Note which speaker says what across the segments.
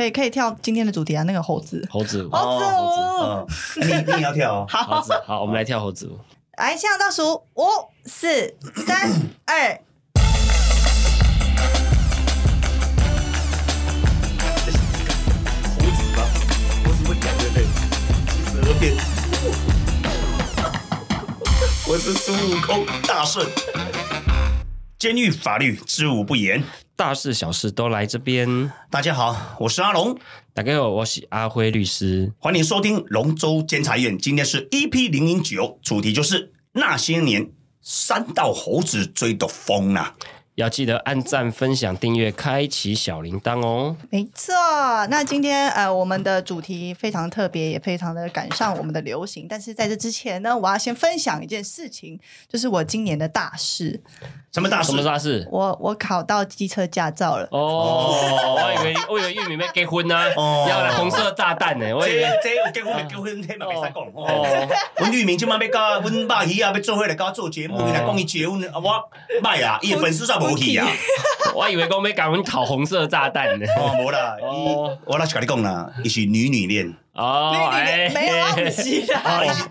Speaker 1: 可以可以跳今天的主题啊，那个猴子。
Speaker 2: 猴子 舞，
Speaker 1: 猴子舞，
Speaker 3: 嗯，你你也要跳哦。
Speaker 2: 猴子，好，我们来跳猴子舞。
Speaker 1: 来，现在倒数五、四、三、二。
Speaker 3: 猴子吗？猴子会讲对不对？七十二变。我是孙悟空，大圣。监狱法律知无不言。
Speaker 2: 大事小事都来这边。
Speaker 3: 大家好，我是阿龙，
Speaker 2: 大家好，我是阿辉律师。
Speaker 3: 欢迎收听龙州监察院。今天是 EP 零零九，主题就是那些年三道猴子追的风啊。
Speaker 2: 要记得按赞、分享、订阅、开启小铃铛哦。
Speaker 1: 没错，那今天呃，我们的主题非常特别，也非常的赶上我们的流行。但是在这之前呢，我要先分享一件事情，就是我今年的大事，
Speaker 3: 什么大事
Speaker 2: 什？么大事？
Speaker 1: 我我考到机车驾照了。
Speaker 2: 哦，我以为我以为玉米要结婚呢，
Speaker 3: 哦
Speaker 2: 要来红色炸弹呢。我以为
Speaker 3: 这有结婚没结婚，天嘛袂使讲。哦，
Speaker 2: 哦，
Speaker 3: 阮玉明今晚要甲阮肉鱼啊，要做伙来甲我做节目，伊来讲伊结婚，啊我卖啊，伊的粉丝煞无去啊。
Speaker 2: 我以为讲要赶阮烤红色炸弹呢。
Speaker 3: 哦，无啦，我来是甲你讲啦，伊是女女恋。
Speaker 2: 哦，哎
Speaker 1: 没有 啊，不是
Speaker 3: 哦，
Speaker 1: 啊
Speaker 3: 伊是，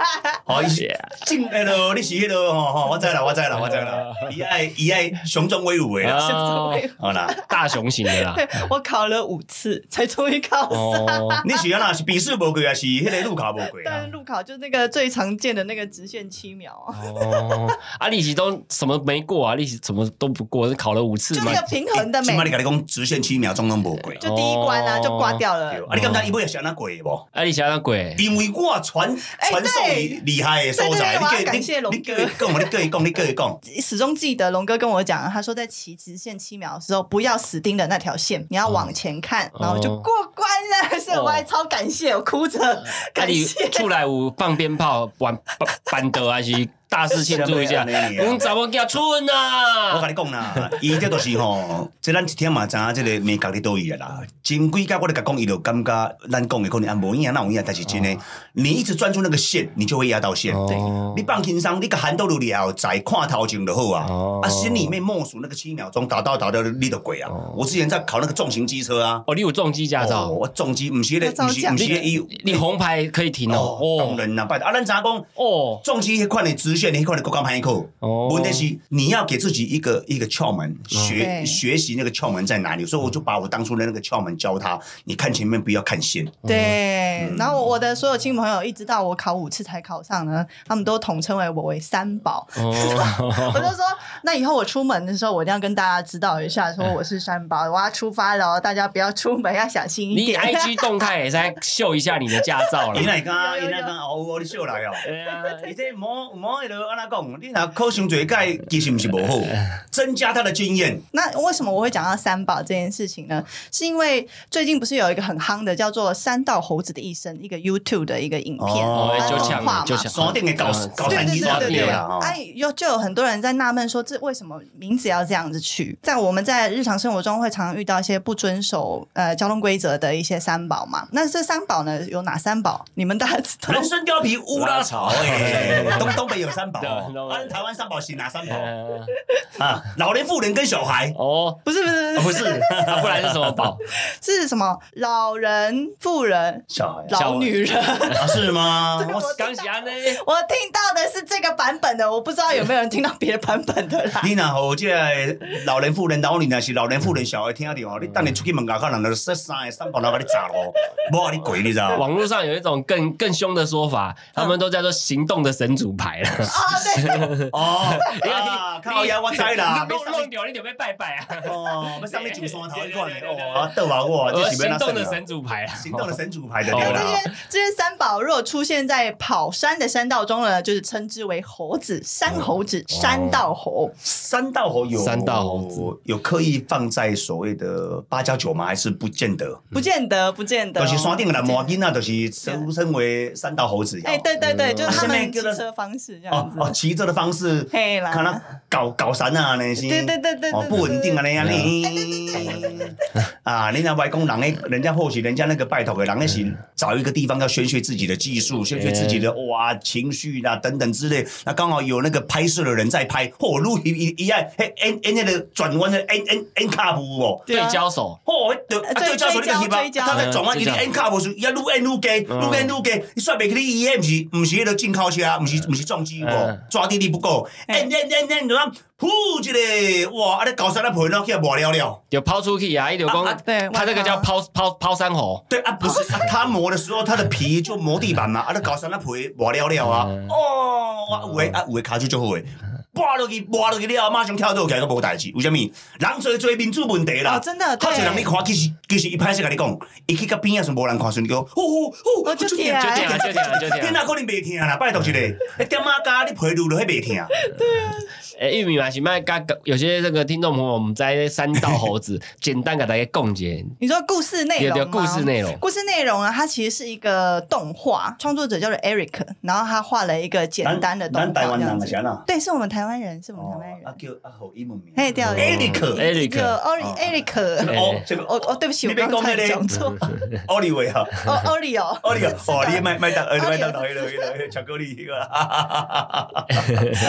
Speaker 3: 哦，伊是正迄落，你是迄个吼吼，我知啦，我知啦，我知啦。伊爱伊爱雄壮威武的啦，
Speaker 2: 哦
Speaker 3: 好啦。
Speaker 2: 大雄型的啦。
Speaker 1: 我考了五次才终于考上。
Speaker 2: 哦，
Speaker 3: 你是安那是笔试无过，还是迄个路考无过啊
Speaker 1: 但是？路考就是那个最常见的那个直线七秒啊，
Speaker 2: 哦，啊，利息都什么没过啊？利息什么都不过，考了五次嘛
Speaker 1: 就那。个平衡的美
Speaker 3: 起码，你讲直线七秒钟拢无过。
Speaker 1: 就第一关啊
Speaker 2: 哦
Speaker 1: 就挂掉了
Speaker 3: 对。啊，你刚才伊尾是安那过的无？
Speaker 2: 啊，你想想鬼，
Speaker 3: 因为我传
Speaker 1: 哎
Speaker 3: 传授你厉害的所在，你
Speaker 1: 感谢龙
Speaker 3: 你
Speaker 1: 哥。
Speaker 3: 你讲，你跟伊讲，你跟伊讲，
Speaker 1: 始终记得龙哥跟我讲，他说在骑直线七秒的时候，不要死盯着那条线，你要往前看，
Speaker 2: 哦。
Speaker 1: 然后就过关了。所以我还超感谢，我哭着感谢。
Speaker 2: 出来我放鞭炮、玩 板凳还是大事庆祝一下？
Speaker 3: 什么啊
Speaker 2: 阮查某囝春
Speaker 3: 我
Speaker 2: 啊！
Speaker 3: 跟你讲啦，伊这都是吼，这咱一天嘛知影这个美角伫倒伊的啦。前几届我咧甲讲，伊就感觉咱讲的可能啊无影啊那有影，但是真的，你一直专注那个线，你就会压到线。
Speaker 2: 对
Speaker 3: 你放轻松，你个 handle 到了，再看头前就好啊。
Speaker 2: 哦
Speaker 3: 啊，心里面默数那个七秒钟，达到达到你就过啊。我之前在考那个重型机车啊，
Speaker 2: 哦，你有重机驾
Speaker 3: 哦，
Speaker 2: 照，
Speaker 3: 我重机不是那个，不是不是那个伊
Speaker 2: 你红牌可以停哦。
Speaker 3: 哦，当
Speaker 2: 哦
Speaker 3: 然啦，拜托啊，咱知影讲。
Speaker 2: 哦
Speaker 3: 重机迄款的直线，迄款的国家歹考。
Speaker 2: 哦
Speaker 3: 问题是你要给自己一个一个窍门，学
Speaker 1: 对
Speaker 3: 学习那个窍门在哪里。所以我就把我当初的那个窍门教他，你看前面不要看线。
Speaker 1: 对，
Speaker 3: 嗯
Speaker 1: 然后我的所有亲朋友一直到我考五次才考上呢，他们都统称为我为三宝。我
Speaker 2: 哦，
Speaker 1: 就说，那以后我出门的时候，我一定要跟大家知道一下，说我是三宝，我要出发了哦，大家不要出门，要小心一点
Speaker 2: 你
Speaker 1: 点。
Speaker 2: IG 动态也在秀一下你的驾照了
Speaker 3: 伊。来讲，
Speaker 1: 有有
Speaker 3: 伊来讲，哦，我你笑来哦。迄落安怎讲？你若考伤侪届，其实不是不好，增加他的经验。
Speaker 1: 那为什么我会讲到三宝这件事情呢？是因为最近不是有一个很夯的叫做《三道猴子的一生》一个 YouTube 的一个影片，
Speaker 3: 哦
Speaker 2: 就抢
Speaker 1: 动画嘛
Speaker 2: 就抢
Speaker 3: 山顶的高
Speaker 2: 嗯
Speaker 3: 高
Speaker 1: 对对
Speaker 3: 山鸡抓
Speaker 1: 对对对，
Speaker 3: 对啦。哦
Speaker 1: 哎，有就有很多人在纳闷说，这为什么名字要这样子取？在我们在日常生活中会常常遇到一些不遵守呃交通规则的一些三宝嘛。那这三宝呢，有哪三宝？你们大家知道
Speaker 3: 人？参貂皮乌拉草，哎，东东北有三宝
Speaker 2: 对
Speaker 3: 哦，啊，台湾三宝是哪三宝
Speaker 2: 呃
Speaker 3: 啊？老年妇人跟小孩，
Speaker 2: 哦，
Speaker 1: 不是不是
Speaker 3: 啊不
Speaker 1: 不是，
Speaker 3: 是
Speaker 2: 啊不然是什么宝？
Speaker 1: 是什么？老人、妇人、
Speaker 3: 小孩
Speaker 1: 老女人。
Speaker 3: 啊？是吗？我
Speaker 2: 刚侠呢？
Speaker 1: 我听到的是这个版本的，我不知道有没有人听到别的版本的啦。
Speaker 3: 你若互即个老人妇人、老女人是老人妇人、小孩听到哦，你等你出去门口看人就说三个三宝来把你砸咯，无让你鬼，你知道吗？
Speaker 2: 网络上有一种更更凶的说法，他们都叫做行动的神主牌了。
Speaker 1: 啊，对，
Speaker 3: 哦，啊，靠呀，我知啦，
Speaker 2: 弄弄掉你就被拜拜啊！
Speaker 3: 哦，要上面上山头迄款的哦，啊，倒啊我，
Speaker 2: 行动的神主牌啊！
Speaker 3: 行动的神主牌的
Speaker 2: 哦
Speaker 3: 对啦。
Speaker 1: 这些这些三宝如果出现在跑山的山道中呢，就是称之为猴子、山猴子、山道猴。
Speaker 3: 山道猴有
Speaker 2: 山道猴子
Speaker 3: 有刻意放在所谓的八加九吗？还是不见得？
Speaker 1: 不见得，不见得哦。
Speaker 3: 都是山顶的蓝毛囡啊，都是称称为山道猴子。
Speaker 1: 哎，对对对，就是他们骑车方式这样。
Speaker 3: 哦，骑着的方式，
Speaker 1: 嘿啦。
Speaker 3: 看他搞搞散啊，那些，
Speaker 1: 对对对对
Speaker 3: 不稳定啊，那样你，啊，人家外公人诶，人家或许人家那个拜托的人那是找一个地方要宣泄自己的技术，宣泄自己的哇情绪啦等等之类，那刚好有那个拍摄的人在拍，嚯，录一一一样，嘿，N N 那个转弯的 N N N 卡布哦。
Speaker 1: 对
Speaker 2: 焦手，
Speaker 3: 嚯，对，啊，对焦手你个翕
Speaker 1: 追焦
Speaker 3: 啊，他在转弯，伊咧
Speaker 2: 嗯追焦
Speaker 3: N 卡无是，伊啊愈 N 愈加，愈 N 愈加，你算袂去你伊迄毋是，毋是迄个进口车，毋是毋是重机抓地力不够，N N N N 就讲呼一个，哇，啊咧高山啊盆啊，去磨了了。
Speaker 2: 就抛出去啊，一流公
Speaker 3: 啊啊，
Speaker 1: 对
Speaker 2: 他这个叫抛抛抛山猴，
Speaker 3: 对啊，不是啊，他磨的时候，他的皮就磨地板嘛，啊，那高山那皮磨了了啊，哦，啊有诶啊有诶卡住就好诶。拨落去，磨落去了，马上跳倒起来，都无代志。为什么？人侪做民主问题啦。
Speaker 1: 哦真的
Speaker 3: 好
Speaker 1: 对
Speaker 3: 侪人你看，其实其实一歹势甲你讲，伊去到边啊，是无人看，顺你讲，呼呼呼，
Speaker 1: 哦就
Speaker 3: 就
Speaker 1: 疼就
Speaker 2: 听就听就疼
Speaker 3: 你哪可能袂听啦？拜托一个，一点啊加你皮撸落去袂疼。
Speaker 2: 诶，玉米嘛是卖刚有些这个听众朋友，我们在三道猴子 简单给大家共解，
Speaker 1: 你说故事内容吗
Speaker 2: 有有故事内容，
Speaker 1: 故事内容呢，它其实是一个动画，创作者叫做 Eric，然后他画了一个简单的动画，
Speaker 3: 咱台湾人是安那？
Speaker 1: 对，是我们台湾人，是我们台湾人。
Speaker 3: 啊叫啊好英文名。哦
Speaker 1: Eric，
Speaker 3: 哦，这个
Speaker 1: 哦哦，对不起，我刚才
Speaker 3: 讲
Speaker 1: 错。
Speaker 3: 奥利维啊。
Speaker 1: 哦，Ori 哦，
Speaker 3: 哦，你个哦，你麦麦当呃麦当巧克力那个，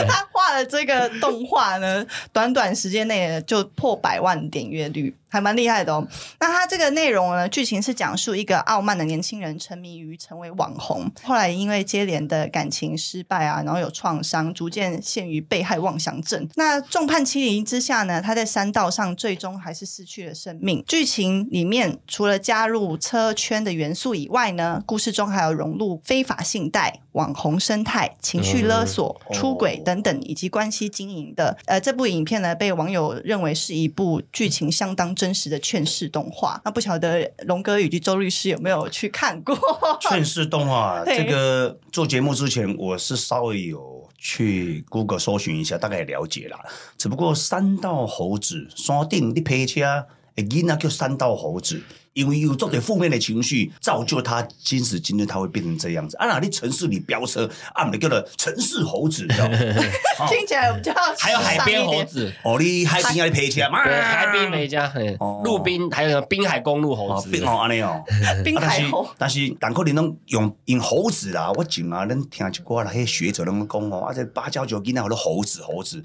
Speaker 1: 他画的这个动画呢，短短时间内就破百万点阅率，还蛮厉害的哦。那他这个内容呢，剧情是讲述一个傲慢的年轻人沉迷于成为网红，后来因为接连的感情失败啊，然后有创伤，逐渐陷于被害妄想症。那众叛亲离之下呢，他在山道上最终还是失去了生命。剧情里面除了加入车圈的元素以外呢，故事中还有融入非法信贷、网红生态、情绪勒索、
Speaker 3: 嗯
Speaker 1: 出轨等等，以及关系经营的。呃，这部影片呢，被网友认为是一部剧情相当真实的劝世动画。那不晓得龙哥以及周律师有没有去看过？
Speaker 3: 劝世动画
Speaker 1: 对
Speaker 3: 这个做节目之前，我是稍微有去 Google 搜寻一下，大概了解了。只不过三道猴子山顶你陪车，诶，囡仔叫三道猴子。因为有做点负面的情绪，造就他今时今日他会变成这样子。啊，哪里城市里飙车，啊，我们叫做城市猴子，你知道吗？哦
Speaker 1: 听起来比较
Speaker 2: 还有海边。猴子，
Speaker 3: 哦，你海边要陪车嘛？
Speaker 2: 对，海滨美加，嘿
Speaker 3: 哦
Speaker 2: 陆滨还有什么滨海公路猴子，
Speaker 3: 哦安尼哦。
Speaker 1: 滨海猴，
Speaker 3: 但是但可能拢用用猴子啦，我前啊，恁听一寡啦，迄学者拢讲哦，啊，这芭蕉酒囡仔好多猴子猴子，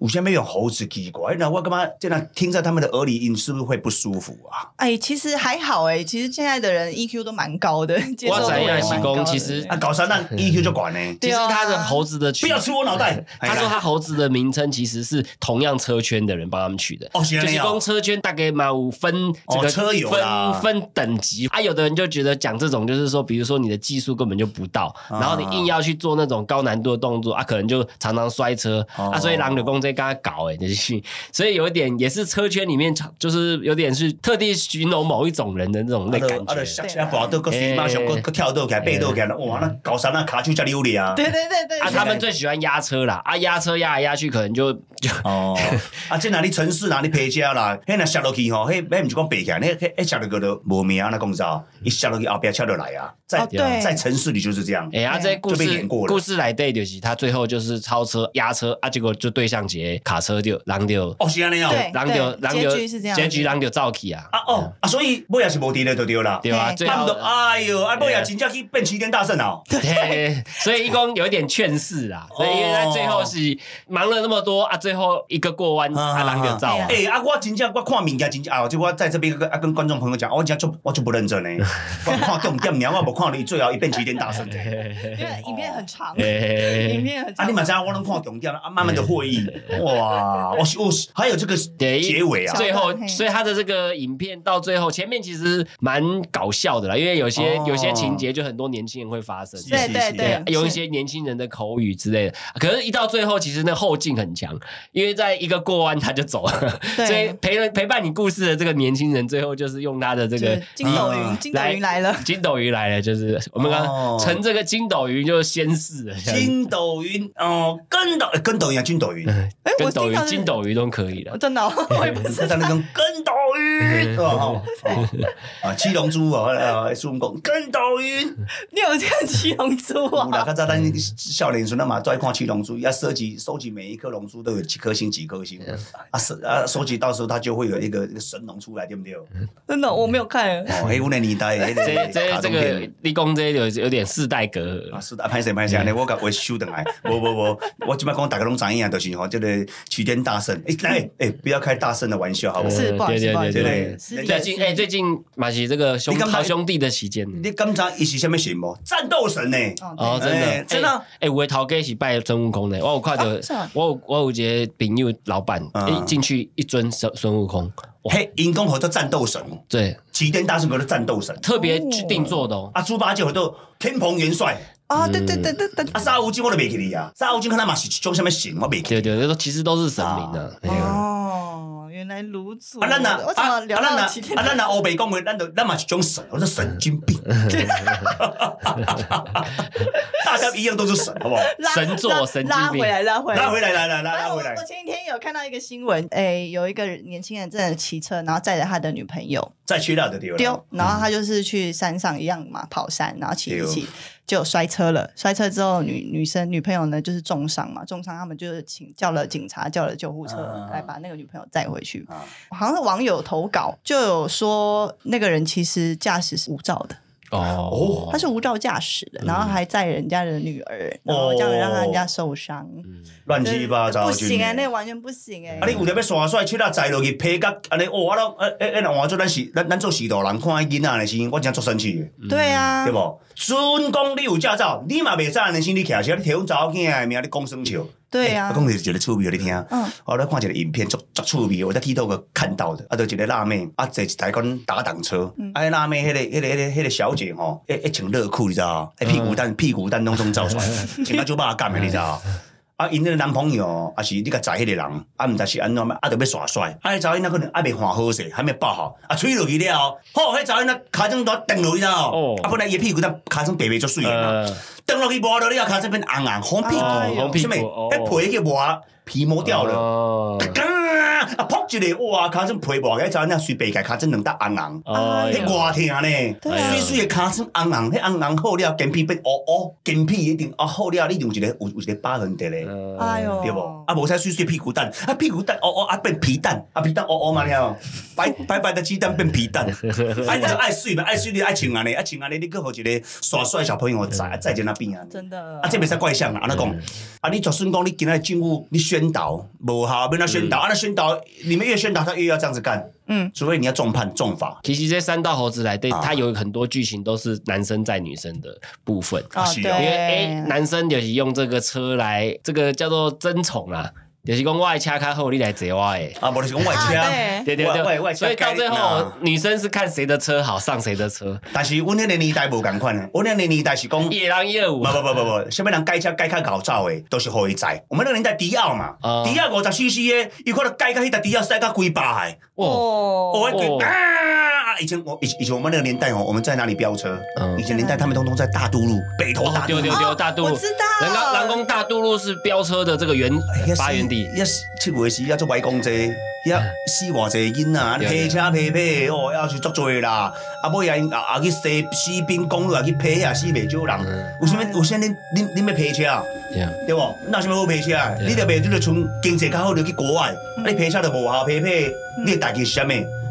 Speaker 3: 有啥物用猴子奇怪？那我干嘛这样听在他们的耳里，音是不是会不舒服啊？
Speaker 1: 哎，其实还好哎，其实现在的人 EQ 都蛮高的，接受
Speaker 2: 我知
Speaker 1: 度也
Speaker 2: 影是
Speaker 1: 蛮高的。
Speaker 2: 其实
Speaker 3: 啊，搞啥那 EQ 就管呢？
Speaker 2: 其实他的猴子的取
Speaker 3: 不要吃我脑袋！
Speaker 2: 他说他猴子的名称其实是同样车圈的人帮他们取的，
Speaker 3: 哦
Speaker 2: 就是公车圈大概嘛五分这个
Speaker 3: 哦车友
Speaker 2: 分分等级。啊，有的人就觉得讲这种就是说，比如说你的技术根本就不到，
Speaker 3: 啊。
Speaker 2: 然后你硬要去做那种高难度的动作啊，可能就常常摔车
Speaker 3: 哦。
Speaker 2: 啊，所以狼的公在跟他搞哎，就是所以有一点也是车圈里面就是有点是特地寻龙某一种人的那种那感觉。
Speaker 3: 下下跑都个水马上个个跳都起来，背都起来，哇，那搞啥那卡丘加溜哩啊！
Speaker 1: 对对对对，
Speaker 2: 啊，他们最喜欢压车啦！啊，压车压来压去，可能就就
Speaker 3: 哦，啊，这哪里城市哪里陪车啦？嘿，那下落去吼，迄迄毋是讲爬起来，迄迄迄摔落去都无名啊！那讲啥？一下落去后壁车就来啊！在在城市里就是这样。
Speaker 2: 哎呀，这故事故事来对就是他最后就是超车压车啊，结果就对向节卡车就狼掉，
Speaker 3: 哦，是安尼哦。
Speaker 1: 对
Speaker 2: 狼掉狼掉
Speaker 1: 结局是这样
Speaker 2: 结局狼掉造起啊，
Speaker 3: 啊哦啊，所以尾也是无敌的就对啦。
Speaker 2: 对吧？
Speaker 1: 嘿
Speaker 2: 最后
Speaker 3: 他们都哎呦，啊尾也真正去变齐天大圣哦。
Speaker 2: 对，所以一共有一点劝世啦，所以因为他最后是忙了那么多啊，最后一个过弯啊，狼丢造啊
Speaker 1: 哎。
Speaker 3: 哎啊，我真正我看物件真正啊，就我在这边跟啊跟观众朋友讲，我真正就我就不认真呢。我看重点尔，我无看你最后一变齐天大圣。
Speaker 1: 因为影片很长，影片很长。
Speaker 3: 你嘛知道我能看重点了啊，慢慢的会议，哇，我我还有这个
Speaker 2: 对
Speaker 3: 结尾啊，
Speaker 2: 最后，所以他的这个影片到最后，前面其实蛮搞笑的啦，因为有些
Speaker 3: 哦
Speaker 2: 有些情节就很多年轻人会发生，
Speaker 1: 对对
Speaker 2: 对
Speaker 1: 对，，
Speaker 2: 有一些年轻人的口语之类的。可是，一到最后，其实那后劲很强，因为在一个过弯他就走了，所以陪人陪伴你故事的这个年轻人，最后就是用他的这个
Speaker 1: 就是筋斗云，
Speaker 3: 嗯
Speaker 1: 筋斗云来了。
Speaker 2: 筋斗云来了，就是我们刚乘这个筋斗云就先试了，
Speaker 3: 筋斗云哦，跟斗跟斗云啊，筋斗云，
Speaker 2: 跟斗云、筋斗云都可以的
Speaker 1: 哦。真的哦，我也不知道
Speaker 3: 在那种跟斗云，啊，七龙珠哦，呃，孙悟空跟斗云。
Speaker 1: 你有看七龙珠
Speaker 3: 有啦，
Speaker 1: 啊？
Speaker 3: 较早咱少年时阵嘛，都爱看七龙珠，要收集收集每一颗龙珠都有几颗星几颗星啊，收啊收集到时候它就会有一个一个神龙出来，对不对？哦，
Speaker 1: 真的我没有看。
Speaker 3: 黑我那年代，
Speaker 2: 这这这个立功这有有点世代隔阂
Speaker 3: 啊，。是啊，歹势歹势，安尼我甲我收等来，无无无，我即摆讲大家拢知影，就是吼，这个齐天大圣，哎，来，哎，不要开大圣的玩笑，好不好？
Speaker 1: 是不好意思，
Speaker 2: 对对
Speaker 1: 不好意思，
Speaker 2: 最近哎，最近马奇这个兄好兄弟的期间。
Speaker 3: 你敢知伊是什么神无？战斗神呢？
Speaker 2: 哦，真的。
Speaker 3: 哎真的？
Speaker 2: 哎，我的头家是拜孙悟空的，我有看到我有我有一个朋友老板，
Speaker 3: 嗯
Speaker 2: 一进去一尊孙孙悟空，
Speaker 3: 嘿，因公和做战斗神，
Speaker 2: 对，
Speaker 3: 齐天大圣和做战斗神，
Speaker 2: 特别去定做的哦。
Speaker 3: 啊，猪八戒和做天蓬元帅。
Speaker 1: 啊，对对对对对，
Speaker 3: 啊，沙悟净我都没记哩啊，沙悟净看他嘛是一种什么神，我没记。
Speaker 2: 对对，对，其实都是神明的。
Speaker 1: 哦，原来如此。
Speaker 3: 啊，咱呐，
Speaker 1: 为什么聊
Speaker 3: 咱呐，
Speaker 1: 到齐天
Speaker 3: 啊，咱呐，欧北讲话，咱都咱嘛是一种神，我是神经病。大家一样都是神，好不好？
Speaker 2: 神作神经病
Speaker 1: 拉回来，拉回来，
Speaker 3: 拉回来，来来来，
Speaker 1: 然后我
Speaker 3: 拉回来
Speaker 1: 我。前几天有看到一个新闻，哎，有一个年轻人正在骑车，然后载着他的女朋友
Speaker 3: 再去到的地方。
Speaker 1: 丢，然后他就是去山上一样嘛，跑山，然后骑一
Speaker 3: 对
Speaker 1: 骑就摔车了。摔车之后，女女生女朋友呢就是重伤嘛，重伤他们就是请叫了警察，叫了救护车
Speaker 3: 啊
Speaker 1: 来把那个女朋友载回去。
Speaker 3: 啊，
Speaker 1: 好像是网友投稿就有说，那个人其实驾驶是无照的，
Speaker 2: 哦，
Speaker 1: 他是无照驾驶的，然后还载人家的女儿，然后这样让人家受伤，
Speaker 3: 乱七八糟。
Speaker 1: 不行哎，那完全不行哎、
Speaker 3: 啊，你有特要耍帅，去那载落去批甲安尼，哦，啊，拢诶诶诶，换做咱是咱咱做许多人，看迄囡仔的时候，我真足生气。
Speaker 1: 对啊，
Speaker 3: 对无？准讲你有驾照，你嘛袂使安尼先你骑车，你提阮查某囝的名，你讲生笑。
Speaker 1: 对啊。
Speaker 3: 我讲就是一个趣味，你听。
Speaker 1: 嗯。
Speaker 3: 我咧看一个影片，足足趣味，我在 TikTok 看到的，啊，就一个辣妹，啊，坐一台讲打挡车，
Speaker 1: 嗯。
Speaker 3: 啊，那辣妹迄个、迄个、迄个、迄个小姐吼，一一穿热裤，你知道？哎，屁股蛋、屁股蛋拢拢照出来，穿到就把干的，你知道？啊，因那个男朋友，啊是你甲载迄个人，啊，毋知是安怎，啊，着要耍帅，啊，迄查某囡仔可能还没换好势，还没包好，啊，吹落去了后，吼，迄查某囡仔骹针都蹬落去了，
Speaker 2: 哦。
Speaker 3: 啊，本来伊屁股蛋骹针白白足水的嘛，
Speaker 2: 呃，
Speaker 3: 蹬落去磨落，你要看这边红红红屁股，
Speaker 2: 红屁股
Speaker 3: 什么？
Speaker 2: 哦
Speaker 3: 迄皮去磨，皮磨掉了。
Speaker 2: 哦，
Speaker 3: 啊！扑一个，哇！骹针皮薄，迄查某囝随白开，骹针两搭红红，迄偌疼呢！水水的骹针红红，迄红红好了，筋皮变乌乌，筋皮一定啊好了，你有一个有有一个疤痕的咧。
Speaker 1: 哎呦，
Speaker 3: 对无？啊，无使水水屁股蛋，啊屁股蛋乌乌啊变皮蛋，啊皮蛋乌乌嘛了，白白白的鸡蛋变皮蛋，啊你就爱水嘛，爱水你爱穿安尼，啊穿安尼你搁互一个耍帅小朋友在在在那边啊。
Speaker 1: 真的。
Speaker 3: 啊，这袂使怪相啦，安尼讲，啊，你就算讲你今仔政府你宣导无效，要那宣导，啊，那宣导你们越宣导，他越要这样子干，
Speaker 1: 嗯，
Speaker 3: 除非你要重判重罚。
Speaker 2: 其实这三道猴子来对，
Speaker 3: 啊
Speaker 2: 它有很多剧情都是男生在女生的部分。
Speaker 1: 啊
Speaker 3: 是哦，
Speaker 2: 因为哎，男生就是用这个车来，这个叫做争宠啦，就是讲我的车较好，你来坐我的。
Speaker 3: 啊，无就是讲我
Speaker 1: 的
Speaker 3: 车，
Speaker 1: 对
Speaker 2: 对对所以到最后
Speaker 3: 啊，
Speaker 2: 女生是看谁的车好，上谁的车。
Speaker 3: 但是阮迄个年代无共款的，阮迄个年代是讲。
Speaker 2: 野狼业务
Speaker 3: 不，不不不不，啥物人改车改较搞造的，都是互伊载。我们那个年代迪奥嘛，
Speaker 2: 哦
Speaker 3: 迪奥五十 CC 的，伊可能改到迄台迪奥塞到几百的，
Speaker 2: 哇，
Speaker 3: 哦，
Speaker 1: 哦，
Speaker 3: 那个啊！以前我以以前我们那个年代哦，我们在哪里飙车？
Speaker 2: 嗯
Speaker 3: 以前年代他们通通在大都路、北投大都路
Speaker 2: 丢丢。丢大渡路，
Speaker 1: 我知道
Speaker 2: 人家南宫大渡路是飙车的这个原发源地。
Speaker 3: 要七月时要做外公车，要死偌济囡仔，
Speaker 2: 对
Speaker 3: 批车皮皮哦，要去足多啦。啊，尾啊啊啊去西西滨公路啊去批啊，死袂少人。有啥物有啥恁恁恁要批车啊？
Speaker 2: 对
Speaker 3: 无？那有啥物好批车啊？你着袂你着从经济较好，就去国外。啊，你批车着无效批批，你的代志是啥物？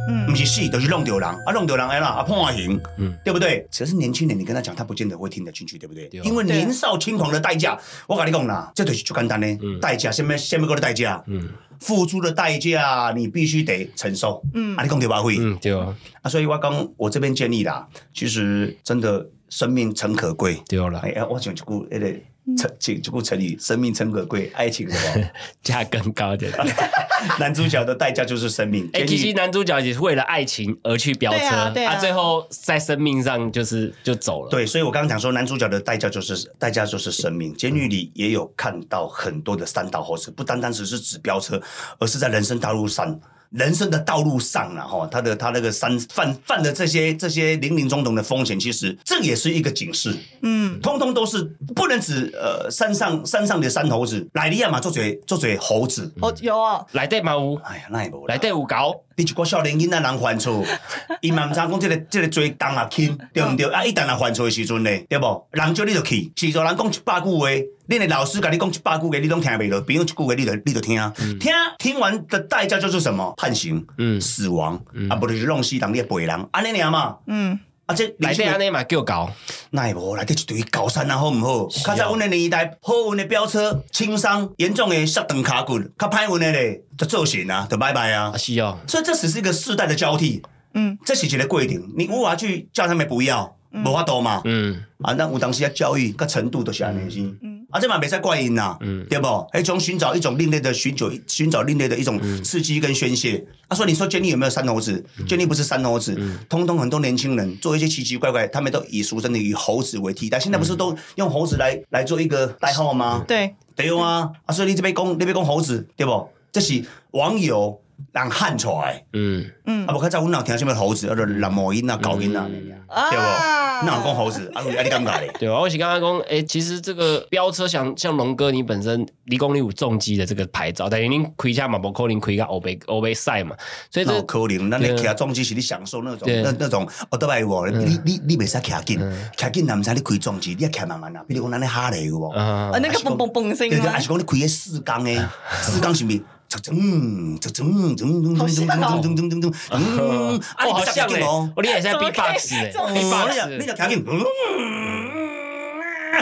Speaker 1: 嗯
Speaker 3: 不是死，就是弄丢人，啊弄丢人哎啦，啊判刑，
Speaker 2: 嗯
Speaker 3: 对不对？只是年轻人，你跟他讲，他不见得会听得进去，对不对？因为年少轻狂的代价，我跟你讲啦，这就是最简单的
Speaker 2: 嗯
Speaker 3: 代价，什么什么个的代价？
Speaker 2: 嗯
Speaker 3: 付出的代价，你必须得承受。
Speaker 1: 嗯
Speaker 3: 啊，你讲对吧？会
Speaker 2: 嗯，对啊，
Speaker 3: 啊，所以我讲，我这边建议啦，其实真的生命诚可贵。
Speaker 2: 对了
Speaker 3: 哎，呀，我讲一句那个成，一句成语，生命诚可贵，爱情什么？
Speaker 2: 价更高一点。
Speaker 3: 男主角的代价就是生命。
Speaker 2: 哎，其实男主角也是为了爱情而去飙车，
Speaker 1: 对啊
Speaker 2: 最后在生命上就是就走了。
Speaker 3: 对，所以我刚刚讲说，男主角的代价就是代价就是生命。监狱里也有看到很多的三道猴子，不单单只是指飙车，而是在人生道路上。人生的道路上啊，哈，他的他那个三犯犯的这些这些林林总总的风险，其实这也是一个警示，
Speaker 1: 嗯，
Speaker 3: 通通都是不能指呃山上山上的山猴子，莱利亚嘛做嘴做嘴猴子，
Speaker 1: 哦有啊，
Speaker 2: 来对嘛有，
Speaker 3: 哎呀，那也无啦。
Speaker 2: 来对有搞，
Speaker 3: 你一个少年囡仔人犯错，伊嘛毋知讲即个即个罪重啊轻，对毋对？啊，一旦人犯错的时阵呢，对无？人叫你就去，是做人讲一百句话，恁的老师甲你讲一百句话，你拢听袂落，比如一句话你就你就听，听听完的代价就是什么？判刑，
Speaker 2: 嗯
Speaker 3: 死亡，啊，不就是弄死人，你会背人，安尼尔嘛。
Speaker 1: 嗯，
Speaker 3: 啊，这
Speaker 2: 来底安尼嘛叫搞，
Speaker 3: 那会无内底一堆高山啊，好唔好？较早阮的年代，好运的飙车、轻伤、严重的摔断卡骨，较歹运的咧，就做型啊，就拜拜啊。
Speaker 2: 啊。是哦，
Speaker 3: 所以这只是一个世代的交替，
Speaker 1: 嗯，
Speaker 3: 这是一个规定，你无法去叫他们不要，无法度嘛。
Speaker 2: 嗯，
Speaker 3: 啊，咱有当时啊教育个程度都是安尼先。啊，这嘛袂使怪因呐，对不？迄种寻找一种另类的寻求，寻找另类的一种刺激跟宣泄。啊，所以你说建立有没有三猴子？建立不是三猴子，通通很多年轻人做一些奇奇怪怪，他们都以俗称的以猴子为替代。现在不是都用猴子来来做一个代号吗？
Speaker 1: 对，
Speaker 3: 对啊，啊，所以你这边讲，那边讲猴子，对不？这是网友人喊出来。
Speaker 2: 嗯，
Speaker 3: 啊，无较早阮有听什么猴子，啊，就蓝毛音啊、高音啊，对
Speaker 1: 啊
Speaker 3: 不？那有讲猴子，啊，啊，你感觉咧？
Speaker 2: 对啊，我是刚刚讲，诶，其实这个飙车像像龙哥，你本身离公里有重机的这个牌照，但是您开车嘛，不可能开个欧贝欧贝赛嘛，所以这
Speaker 3: 可能，那你骑重机是你享受那种
Speaker 2: 对
Speaker 3: 那那种，哦，对吧？有你你你袂使骑紧，骑紧难毋知你开重机，你要骑慢慢啊。比如讲咱咧哈雷有无？
Speaker 2: 啊
Speaker 1: 啊，那个嘣嘣嘣声
Speaker 3: 对对，还？是讲你开个四缸诶，四缸是毋 是？噌噌噌噌噌噌噌噌噌噌噌噌噌，嗯，啊，
Speaker 2: 哦，
Speaker 3: 你袂使
Speaker 2: 好像嘞，
Speaker 3: 骑紧哦。
Speaker 2: 哦，你也在
Speaker 1: 怎么
Speaker 2: B-box 诶
Speaker 1: 可以这么
Speaker 3: 哦，你若你
Speaker 2: ，B-box，
Speaker 3: 若骑紧，嗯，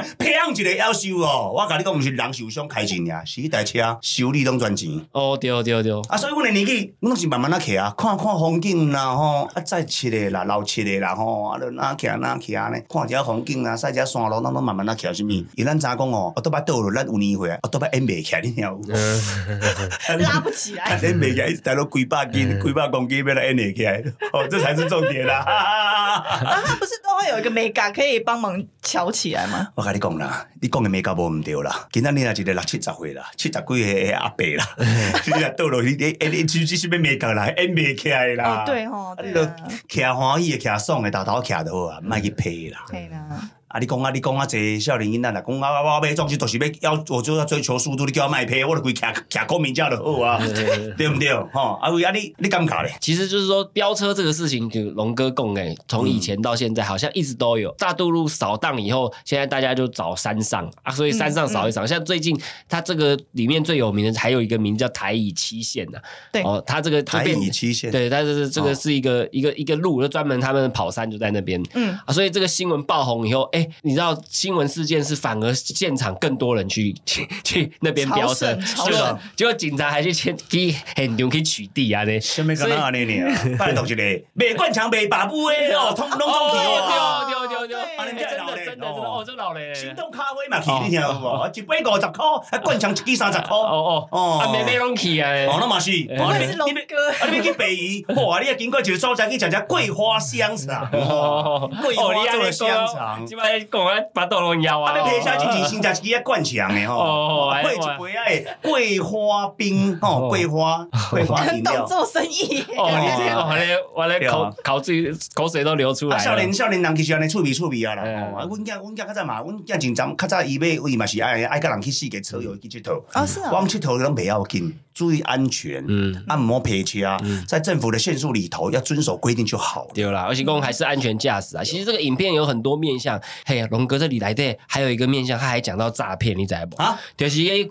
Speaker 3: 砰一个夭寿哦！我甲你讲，毋是人受伤开钱尔，是迄台车修理拢赚钱。
Speaker 2: 哦，对对对，
Speaker 3: 啊，所以阮的年纪，阮拢是慢慢啊骑啊，看看风景啦吼，啊再七个啦，老七个啦吼，啊，就哪骑哪骑呢，看一下风景啦，驶一下山路，咱拢慢慢啊骑，什物？因为咱早讲哦，啊，倒摆倒落，咱有年岁啊，啊，倒摆演袂起来，你听有无？
Speaker 1: 拉不起
Speaker 3: 啊，
Speaker 1: 来。
Speaker 3: 演袂起来，一直带到几百斤、几百公斤，要来演会起来，哦，这才是重点啦！
Speaker 1: 啊他不是都会有一个美感可以帮忙翘起来吗？
Speaker 3: 我甲你讲啦，你讲的美甲无毋对啦。今仔日啊一个六七十岁啦，七十几岁的阿伯啦，你若倒落去，你你你只只是要美甲啦，演袂起来啦。
Speaker 1: 哦，对吼，对啊，
Speaker 3: 骑欢喜的，骑爽的，偷偷骑就好啊，莫去批啦。
Speaker 1: 啦。
Speaker 3: 啊，你讲啊，你讲啊，这少年囡仔啦，讲啊，我我要总之就是要要，我就要追求速度，你叫我卖批，我就规骑骑公民车就好啊，对不对？吼，啊为啊你你感觉咧？
Speaker 2: 其实就是说飙车这个事情，就龙哥讲诶，从以前到现在好像一直都有。大渡路扫荡以后，现在大家就找山上啊，所以山上扫一扫。像最近它这个里面最有名的还有一个名叫台乙七线呐、
Speaker 1: 对
Speaker 2: 哦，它这个就
Speaker 3: 台
Speaker 2: 变
Speaker 3: 乙七线，
Speaker 2: 对，但是这个是一个、一个一个路，就专门他们跑山就在那边。
Speaker 1: 嗯，
Speaker 2: 啊，所以这个新闻爆红以后，哎，你知道新闻事件是反而现场更多人去 去去那边飙车，
Speaker 1: 朝圣朝
Speaker 2: 结果结果警察还去签去很牛去取缔啊呢。
Speaker 3: 什么干那安尼呢？拜托一个，卖灌肠没把布的哦，通拢总去哦。
Speaker 2: 丢丢丢丢，
Speaker 1: 对
Speaker 2: 哎真的真的真的哦，这老嘞，
Speaker 3: 心动咖啡嘛去，你听有无？一杯五十箍，啊灌肠一支三十箍。
Speaker 2: 哦哦
Speaker 3: 哦
Speaker 2: 啊，妹妹拢去啊，
Speaker 3: 哦，那嘛是。
Speaker 2: 哎
Speaker 1: 不会是龙
Speaker 3: 你
Speaker 1: 哥
Speaker 3: 啊，你要去北宜，哇！你要经过一个所在去食食桂花香肠，
Speaker 2: 哦，
Speaker 3: 桂花做的香肠。
Speaker 2: 基本上讲啊，把豆拢腰啊，
Speaker 3: 啊，要配下进前先食一支啊灌肠的
Speaker 2: 哦
Speaker 3: 吼，
Speaker 2: 哦
Speaker 3: 配一杯啊的桂花冰吼，
Speaker 2: 哦
Speaker 3: 桂花桂花饮料。
Speaker 1: 做生意。
Speaker 2: 哦，你
Speaker 3: 哦
Speaker 2: 这哦，我咧我咧口口水口水都流出来。
Speaker 3: 少年少年人其实安尼趣味趣味啊啦。啊，阮囝阮囝较早嘛，阮囝真早较早伊要伊嘛是爱爱甲人去四界车友去佚佗。
Speaker 1: 哦，是啊
Speaker 3: 我，们佚佗拢袂要紧，注意安全，
Speaker 2: 嗯，
Speaker 3: 按摩陪车，在政府的限速里头要遵守规定就好了。
Speaker 2: 对啦，而且公还是安全驾驶啊。其实这个影片有很多面向，嘿，龙哥这里来的还有一个面向，他还讲到诈骗，你知道不？
Speaker 3: 啊，
Speaker 2: 就是一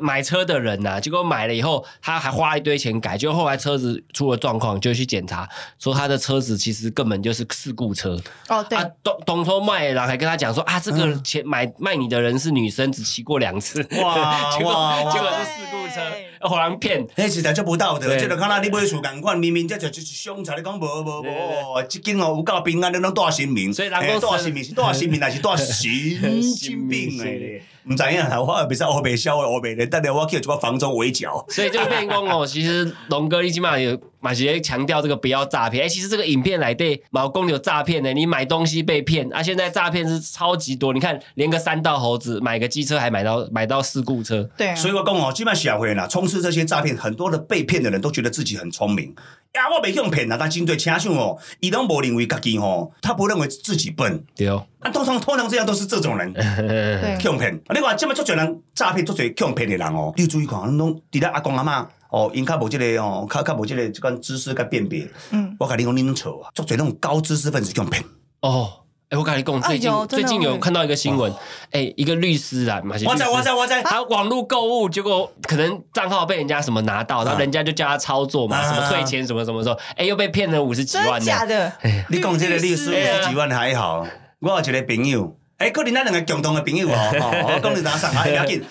Speaker 2: 买车的人呐、结果买了以后，他还花一堆钱改，结果后来车子出了状况，就去检查，说他的车子其实根本就是事故车。
Speaker 1: 哦，对。
Speaker 2: 啊，，东东说卖然后还跟他讲说啊，这个钱买卖你的人是女生，只骑过两次，
Speaker 3: 哇
Speaker 2: 结果结果是事故车，后来骗。
Speaker 3: 迄实在足不道德，
Speaker 2: 对
Speaker 3: 即个看到你买厝共款，明明这就是凶财，你讲无无
Speaker 2: 对
Speaker 3: 无，即间哦有够平安，你拢带新名，
Speaker 2: 所以人讲
Speaker 3: 嘿带新名是带新名，还是带神经病诶咧？毋知影啦，我也袂使黑白消的黑白咧，等下我去一个房中围剿。
Speaker 2: 所以就变讲哦，其实龙哥你起码有马杰强调这个不要诈骗。哎、其实这个影片来对毛公有诈骗的，你买东西被骗啊！现在诈骗是超级多，你看连个三道猴子买个机车还买到买到事故车，
Speaker 1: 对啊，
Speaker 3: 所以我讲哦，基本上社会啦，充斥这些诈骗，很多的被骗的人都觉得自己很聪明。呀，我袂去用骗啊，但真侪车商哦，伊拢无认为家己吼，他不认为自己笨。
Speaker 2: 对哦，
Speaker 3: 啊，通常通常这样都是这种人
Speaker 1: 对
Speaker 3: 去用骗。啊，你看这么足侪人诈骗，足侪去用骗的人哦，你注意看，拢伫咧阿公阿嬷。哦，因较无即个哦，较较无即个即款知识甲辨别。
Speaker 1: 嗯，
Speaker 3: 我甲你讲，恁拢错啊！足侪那种高知识分子用骗。
Speaker 2: 哦，哎，我跟你讲，最近、最近有看到一个新闻，哎，一个律师啊，马
Speaker 3: 哇塞哇塞哇塞，
Speaker 2: 他网络购物，结果可能账号被人家什么拿到，然后人家就叫他操作嘛，
Speaker 3: 啊
Speaker 2: 什么退钱什么什么时候，哎，又被骗了五十几
Speaker 1: 真的
Speaker 2: 万呢。
Speaker 1: 假的？
Speaker 3: 你讲这个律师五十几万还好，我有一个朋友。诶，可能咱两个共同的朋友哦，吼，我讲你哪上啊，不要紧。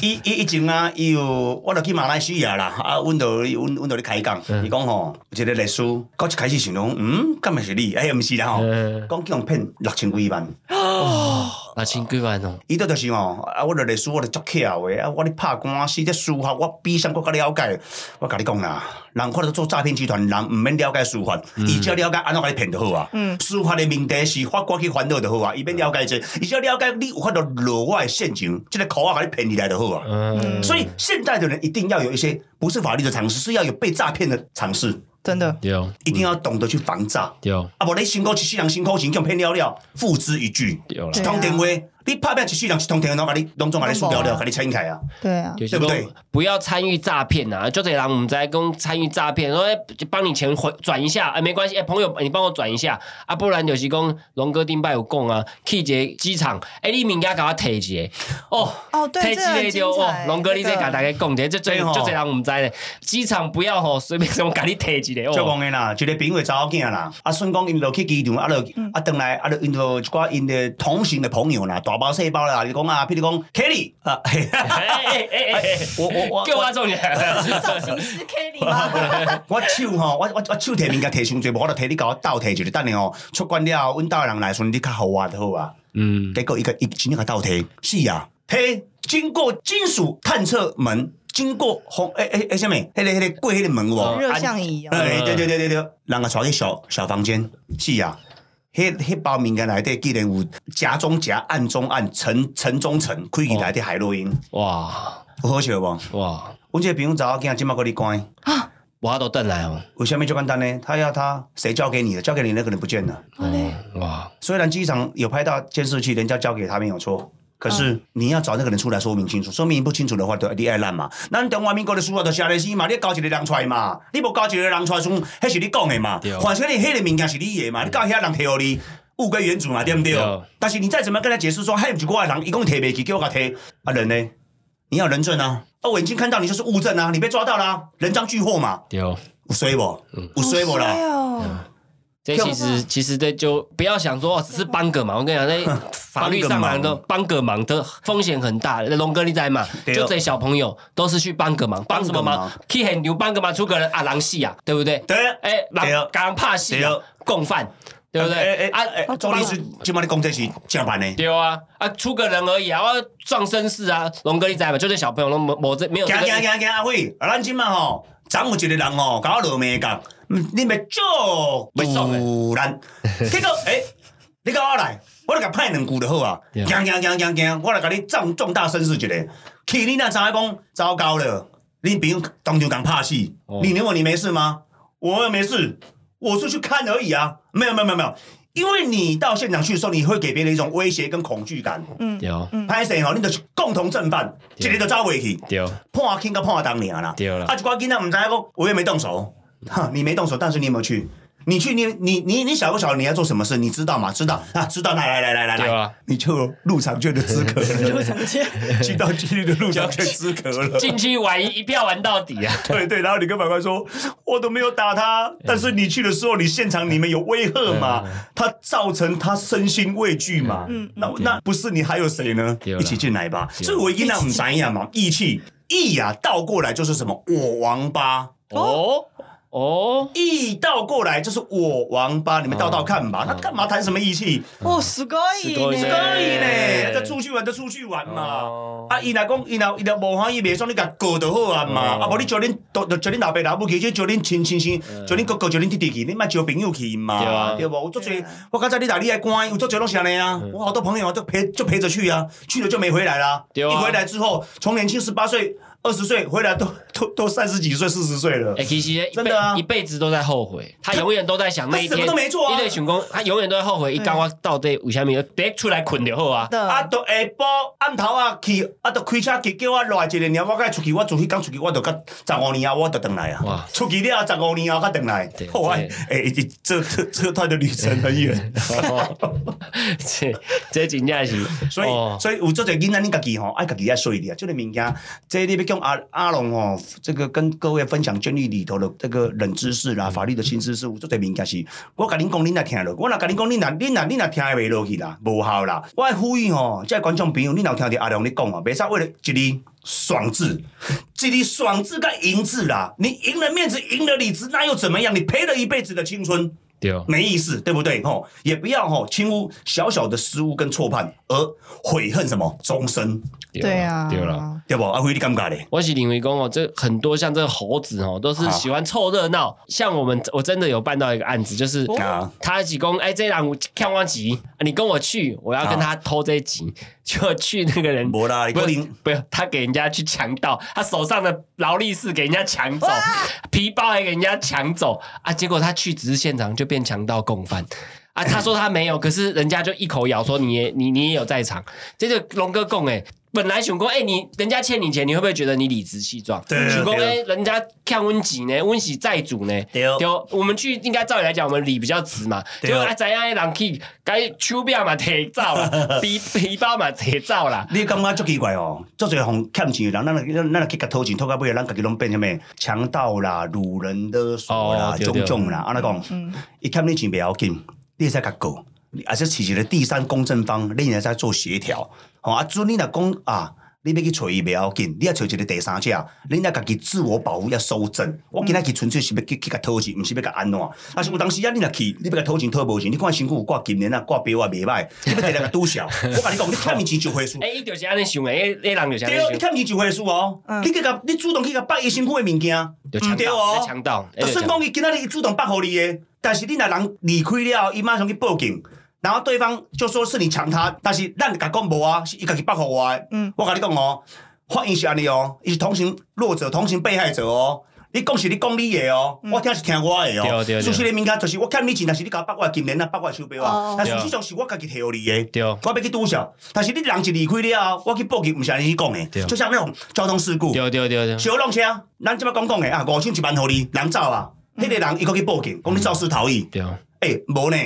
Speaker 3: 伊伊以前啊，伊有我著去马来西亚啦，啊，阮著阮阮著咧开讲，伊讲吼，有一个律师，我一开始想讲，嗯，敢会是你？哎，毋是啦吼，
Speaker 2: 嗯，
Speaker 3: 讲叫人骗六千几万。
Speaker 2: 那千几万哦，
Speaker 3: 伊都就是哦，啊，我著律师，我著足巧诶，啊，我咧拍官司，这司法，我比上我较了解。我甲你讲啦，人看到做诈骗集团，人毋免了解司法，伊只要了解安怎甲你骗就好啊。
Speaker 1: 嗯
Speaker 3: 司法的命题是法官去烦恼就好啊，伊免了解这，伊只要了解你有法度落我的陷阱，即、个口啊，甲你骗入来就好啊。
Speaker 2: 嗯，
Speaker 3: 所以现在的人一定要有一些不是法律的常识，是要有被诈骗的常识，
Speaker 1: 真的，
Speaker 2: 有
Speaker 3: 一定要懂得去防诈。
Speaker 2: 有
Speaker 3: 啊，无你辛苦一世人辛苦钱，叫骗了了，付之一炬。
Speaker 1: 对
Speaker 3: 一。通电话，你拍拼一世人一通电话，拢甲你拢总把你输掉了，甲你撑起来啊！
Speaker 1: 对啊，
Speaker 3: 对不对
Speaker 2: 说不要参与诈骗呐！就这人我们在跟参与诈骗，说帮你钱回转一下，哎，没关系，哎，朋友你帮我转一下啊，不然就是讲龙哥丁拜有供啊，去一个机场，哎，你物件甲我提一个哦。
Speaker 1: 哦，对，
Speaker 2: 提
Speaker 1: 这个很
Speaker 2: 一个就哦，龙哥你再
Speaker 1: 这个
Speaker 2: 甲大家讲者，这最就这人我们知咧，机场不要吼随便什么甲你提一个
Speaker 3: 就
Speaker 2: 哦。
Speaker 3: 讲的啦，一个朋友的查某囝啦，啊，顺讲因落去机场，啊，就啊，等来啊，就因就一寡因的同行的朋友啦，大包细包啦，你讲啊，譬如讲 Kelly 啊，我我我
Speaker 2: 叫我中你，
Speaker 1: 造型师 Kelly 吗？
Speaker 3: 我手吼，我我我手提物件提伤济，无我就提你甲我倒摕一个，等下吼出关了，阮兜的人来时，你较好我就好啊。
Speaker 2: 嗯，
Speaker 3: 结果一个一真正甲倒摕，是啊，嘿经过金属探测门，经过红诶诶诶什么，迄个迄个过迄个门哦？
Speaker 1: 热像仪哦，
Speaker 3: 对对对对对，人个带去小小房间，是啊，迄迄包物件内底竟然有夹中夹、暗中暗、层层中层，开起内底海洛因，
Speaker 2: 哇
Speaker 3: 有好笑无？
Speaker 2: 哇，
Speaker 3: 阮这个朋友查某囝即马搁你关，
Speaker 2: 我都等来哦，
Speaker 3: 为什么就简单呢？他要他谁交给你的？交给你那个人不见了。
Speaker 2: 嗯哇，
Speaker 3: 虽然机场有拍到监视器，人家交给他没有错。可是你要找那个人出来说明清楚，说明不清楚的话，就你爱烂嘛。咱中华民国的司法就写的是嘛，你交一个人出来嘛，你无交一个人出来，算迄是你讲的嘛
Speaker 2: 对。
Speaker 3: 反正你迄个物件是你的嘛，你交遐人摕互你，物归原主嘛，对不对
Speaker 2: 对？
Speaker 3: 但是你再怎么跟他解释说，嘿，不是我的人，一共退袂起，给我甲摕啊人呢？你要人证啊！啊，我已经看到你就是物证啊，你被抓到啦、人赃俱获嘛，
Speaker 2: 对。
Speaker 3: 有衰不？有衰不
Speaker 1: 好
Speaker 3: 啦？
Speaker 2: 这其实其实这就不要想说哦，只是帮个忙。我跟你讲，那 法律上来的帮个忙的风险很大。龙哥你在嘛？就这小朋友都是去帮个忙，帮什么忙？去很牛帮个忙，出个人啊，狼戏啊，对不对？
Speaker 3: 对。
Speaker 2: 哎，
Speaker 3: 对
Speaker 2: 狼刚怕戏啊，共犯，对不对？
Speaker 3: 哎
Speaker 2: 啊
Speaker 3: 哎哎，周律师，今晚你讲这是正版的。
Speaker 2: 对啊，啊，出个人而已啊，我撞绅士啊，龙哥你知嘛？就这小朋友都没没这没有这个，
Speaker 3: 行行行行，阿辉，啊，咱即满吼，昨有一个人吼，甲我落面讲，嗯你咪做
Speaker 2: 袂爽的
Speaker 3: 突然，结果诶，你甲我来，我就甲派两句就好啊。行行行行行，我来甲你壮重大申示一个，去你那知影讲糟糕了，你朋友当场讲怕死，
Speaker 2: 哦。
Speaker 3: 你认为你没事吗？我又没事，我是去看而已啊，没有没有没有没有，因为你到现场去的时候，你会给别人一种威胁跟恐惧感。
Speaker 1: 嗯，
Speaker 2: 有
Speaker 3: 歹势吼，你就是共同正犯，一
Speaker 2: 对
Speaker 3: 个就走袂去。
Speaker 2: 对。
Speaker 3: 判轻跟判当尔啦。
Speaker 2: 对啦。
Speaker 3: 啊，一寡囡仔唔知讲，我也没动手，哈，你没动手，但是你有没有去？你去，你你你你晓不晓得你要做什么事？你知道吗？知道啊，知道。来来来来来来，
Speaker 2: 对啊，
Speaker 3: 你就有入场券的资格
Speaker 1: 入
Speaker 3: 了，
Speaker 1: 场券，
Speaker 3: 进到纪律的入场券资格了。
Speaker 2: 进去玩一一票玩到底啊！
Speaker 3: 对对，然后你跟法官说，我都没有打他，但是你去的时候，你现场你们有威吓嘛，他造成他身心畏惧嘛，
Speaker 1: 嗯
Speaker 3: 那那不是你还有谁呢？一起进来吧。
Speaker 2: 对
Speaker 3: 所以我一那唔知呀嘛，义气义呀，倒过来就是什么我王八。
Speaker 2: 哦哦，
Speaker 3: 义倒过来就是我王八，你们倒倒看吧。那干嘛谈什么义气？
Speaker 1: 哦，すごい
Speaker 2: すごい
Speaker 1: 呢，
Speaker 2: ね
Speaker 3: 可以呢，这出去玩就出去玩嘛。
Speaker 2: 哦
Speaker 3: 啊，伊若讲，伊若伊若无欢喜，袂爽，你甲告就好啊嘛。
Speaker 2: 哦
Speaker 3: 啊，无你叫恁，就叫恁老爸老母去，就叫恁亲亲亲，叫恁哥哥，叫恁弟弟去，你莫交朋友去
Speaker 2: 对
Speaker 3: 嘛，
Speaker 2: 啊
Speaker 3: 对无？有做侪
Speaker 1: 对啊，
Speaker 3: 我刚才你打你来关，有做侪拢是安尼啊。我好多朋友都陪就陪着去啊，去了就没回来啦。
Speaker 2: 对啊
Speaker 3: 一回来之后，从年轻十八岁。二十岁回来都 都都三十几岁、四十岁了
Speaker 2: 哎、。其实一辈
Speaker 3: 真的啊
Speaker 2: 一辈子都在后悔，他永远都在想那一
Speaker 3: 他什
Speaker 2: 天，
Speaker 3: 么都没做啊
Speaker 2: 一对群工，他永远都在后悔，一刚我到底为什么别出来困就好啊？
Speaker 3: 啊，都下晡暗头啊去，啊，都开车去叫我来一个尔，我该出去，我做迄工出去，我就甲十五年啊，我就回来啊
Speaker 2: 哇。
Speaker 3: 出去了十五年啊，才回来
Speaker 2: 对。
Speaker 3: 后来，诶，这这这段的旅程很远，
Speaker 2: 这这真正是，
Speaker 3: 所以
Speaker 2: 哦
Speaker 3: 所以有做者囡仔，你家己吼爱家己爱水的啊，这个物件，这你要讲阿阿龙吼，这个跟各位分享监狱里头的这个冷知识啦、法律的新知识，有做者物件是，我甲恁讲，恁若听落，我若甲恁讲，恁若恁若恁若听袂落去啦，无效啦。我呼吁吼，这观众朋友，恁若有听着阿龙你讲哦，袂使为了一字爽字，一字爽字跟赢字啦，你赢了面子，赢了里子，那又怎么样？你赔了一辈子的青春。
Speaker 2: 对，
Speaker 3: 没意思，对不对？吼，也不要吼轻忽小小的失误跟错判，而悔恨什么终身，
Speaker 1: 对啊，
Speaker 2: 对了。
Speaker 3: 对不？阿辉，你尴尬咧？
Speaker 2: 我是领为公哦，这很多像这个猴子哦，都是喜欢凑热闹。像我们，我真的有办到一个案子，就是他几公哎，这人看我集，你跟我去，我要跟他偷这一集，就去那个人不不是，他给人家去强盗，他手上的劳力士给人家抢走，皮包还给人家抢走啊！结果他去只是现场就变强盗共犯。啊，他说他没有，可是人家就一口咬说你也你你也有在场。这就龙哥供哎，本来想说哎，你人家欠你钱，你会不会觉得你理直气壮？
Speaker 3: 对
Speaker 2: 想说
Speaker 3: 对
Speaker 2: 哎，人家看温几呢，温喜债主呢？
Speaker 3: 对
Speaker 2: 对，我们去应该照理来讲，我们理比较直嘛。
Speaker 3: 对
Speaker 2: 结果啊，怎样人去该手表嘛提走啦，皮皮包嘛提走啦。
Speaker 3: 你感觉足奇怪哦，足侪互欠钱的人，咱咱咱去甲偷钱，偷到尾，咱家己拢变什么强盗啦、掳人勒索啦
Speaker 2: 哦、
Speaker 3: 种种啦，安尼讲，伊欠你钱袂要紧，你会使甲告，而且起一个第三公正方，你会使做协调。吼啊，准你若讲啊。你要去找伊袂要紧，你要找一个第三者，你要家己自我保护，要收证。我今仔去纯粹是要去去甲讨钱，毋是要甲安怎。但是有当时啊，你若去，你要甲讨钱讨无钱，你看身躯有挂金链啊、挂表啊，袂歹，你要摕来甲拄笑。我甲你讲，你欠伊钱就回数。
Speaker 2: 哎，伊就是安尼想的，迄迄人就是安
Speaker 3: 对哦，
Speaker 2: 尼想，
Speaker 3: 你欠伊就回数哦。你去甲你主动去甲掰伊身躯的物件，毋对哦
Speaker 2: 在。强盗，
Speaker 3: 就算讲伊今仔日伊主动掰互你的，但是你若人离开了，伊马上去报警，然后对方就说是你抢他，但是咱甲讲无啊，是伊家己掰互我的。
Speaker 1: 嗯。
Speaker 3: 我甲你讲哦，法院是安尼哦，伊是同情弱者、同情被害者哦。你讲是你讲你的哦，我听是听我的
Speaker 2: 对
Speaker 3: 哦。
Speaker 2: 对对
Speaker 3: 事实的物件就是我欠你钱，但是你甲我掰我的金链啊，掰我的手表啊
Speaker 1: 哦，
Speaker 3: 但实际上是我家己摕互你的。
Speaker 2: 对。
Speaker 3: 我要去拄笑，但是你人一离开了，我去报警，毋是安尼去讲
Speaker 2: 对。
Speaker 3: 的，就像那种交通事故，
Speaker 2: 对对对对，
Speaker 3: 小弄车，咱即摆讲讲的啊，五千一万互你，人走啊，迄、个人伊搁去报警，讲你肇事逃逸，
Speaker 2: 对，
Speaker 3: 诶、无呢，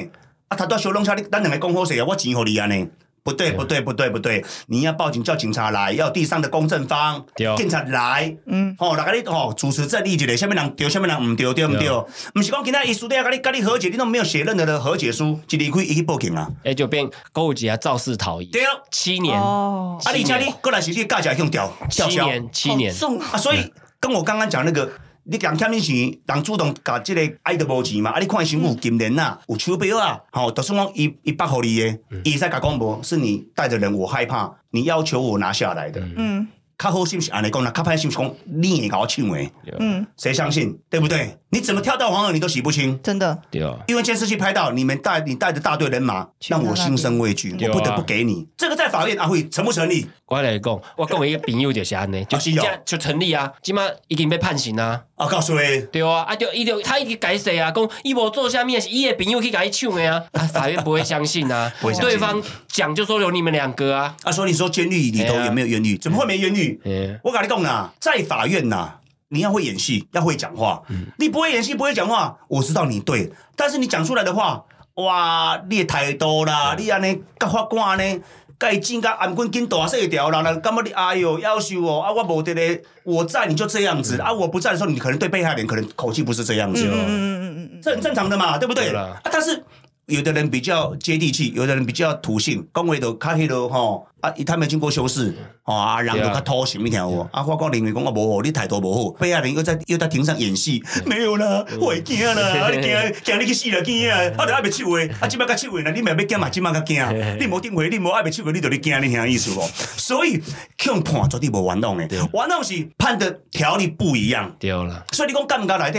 Speaker 3: 啊，他到小龙车，你咱两个讲好势啊，我钱互你安尼。不对，不对，不对，不对！你要报警，叫警察来，要有第三的公证方，警察来，
Speaker 1: 嗯，
Speaker 3: 吼、来个你吼主持正义一个，下面人对，下面人唔对，对唔对？唔是讲今仔伊输底啊，甲你跟你和解，你都没有写任何的和解书，就离开伊去报警啊，
Speaker 2: 哎，就变购物节啊，肇事逃逸，
Speaker 3: 对啊，
Speaker 2: 七年，
Speaker 1: 哦，
Speaker 3: 啊，你家你过来是你价值用吊吊销，
Speaker 2: 七年，七年。
Speaker 3: 啊，所以跟我刚刚讲那个，你人欠你钱，人主动甲即个爱都无钱嘛，啊，你看身躯有金链啊，有手表啊，吼、就算讲伊伊捌互你的，伊会使甲讲无，是你带着人，我害怕，你要求我拿下来的。
Speaker 1: 嗯
Speaker 3: 较好心是安尼讲啦，较歹心是讲你会甲我抢的，
Speaker 1: 嗯，
Speaker 3: 谁相信？对不对？你怎么跳到黄河你都洗不清。
Speaker 1: 真的，
Speaker 2: 对啊，
Speaker 3: 因为监视器拍到你们带你带着大队人马，让我心生畏惧，我不得不给你。这个在法院阿会成不成立？
Speaker 2: 我来讲，我跟我一个朋友就是安尼，就真正就成立啊，即码已经被判刑啊。
Speaker 3: 啊，告诉你，
Speaker 2: 对啊，啊就伊就他一直解释啊，讲伊无做下面是伊的朋友去甲伊抢的啊，啊 法院不会相信啊，
Speaker 3: 不会相信。
Speaker 2: 对方讲就说有你们两个啊，
Speaker 3: 啊，所以你说监狱里头有没有冤狱？怎么会没冤狱？
Speaker 2: 嗯，
Speaker 3: 我跟你讲啊，在法院呐，你要会演戏，要会讲话。你不会演戏，不会讲话，我知道你对，但是你讲出来的话，哇，你的态度啦，你安尼甲法官呢，甲伊剪甲颔棍紧大细条啦，人感觉你哎呦要求哦，啊我无得咧，我在你就这样子，啊我不在的时候，你可能对被害人可能口气不是这样子，
Speaker 1: 嗯嗯嗯嗯嗯，
Speaker 3: 这很正常的嘛，对不对？啊，但是有的人比较接地气，有的人比较土性，讲话都较迄落吼啊，他没有经过修饰，吼啊，人就较土性，你听有无？啊，我讲认为讲啊无好，你态度无好，被害人又在又在庭上演戏，没有啦，我会惊啦，啊 你惊惊你去死啦惊啊！啊，就爱袂手的，啊，即摆甲手的啦，你咪要惊嘛，即摆甲惊，你无顶回，你无爱袂手的，你就你惊，你听意思无？所以向判绝对无冤枉的，冤枉是判的条例不一样。
Speaker 2: 对啦，
Speaker 3: 所以你讲干不干来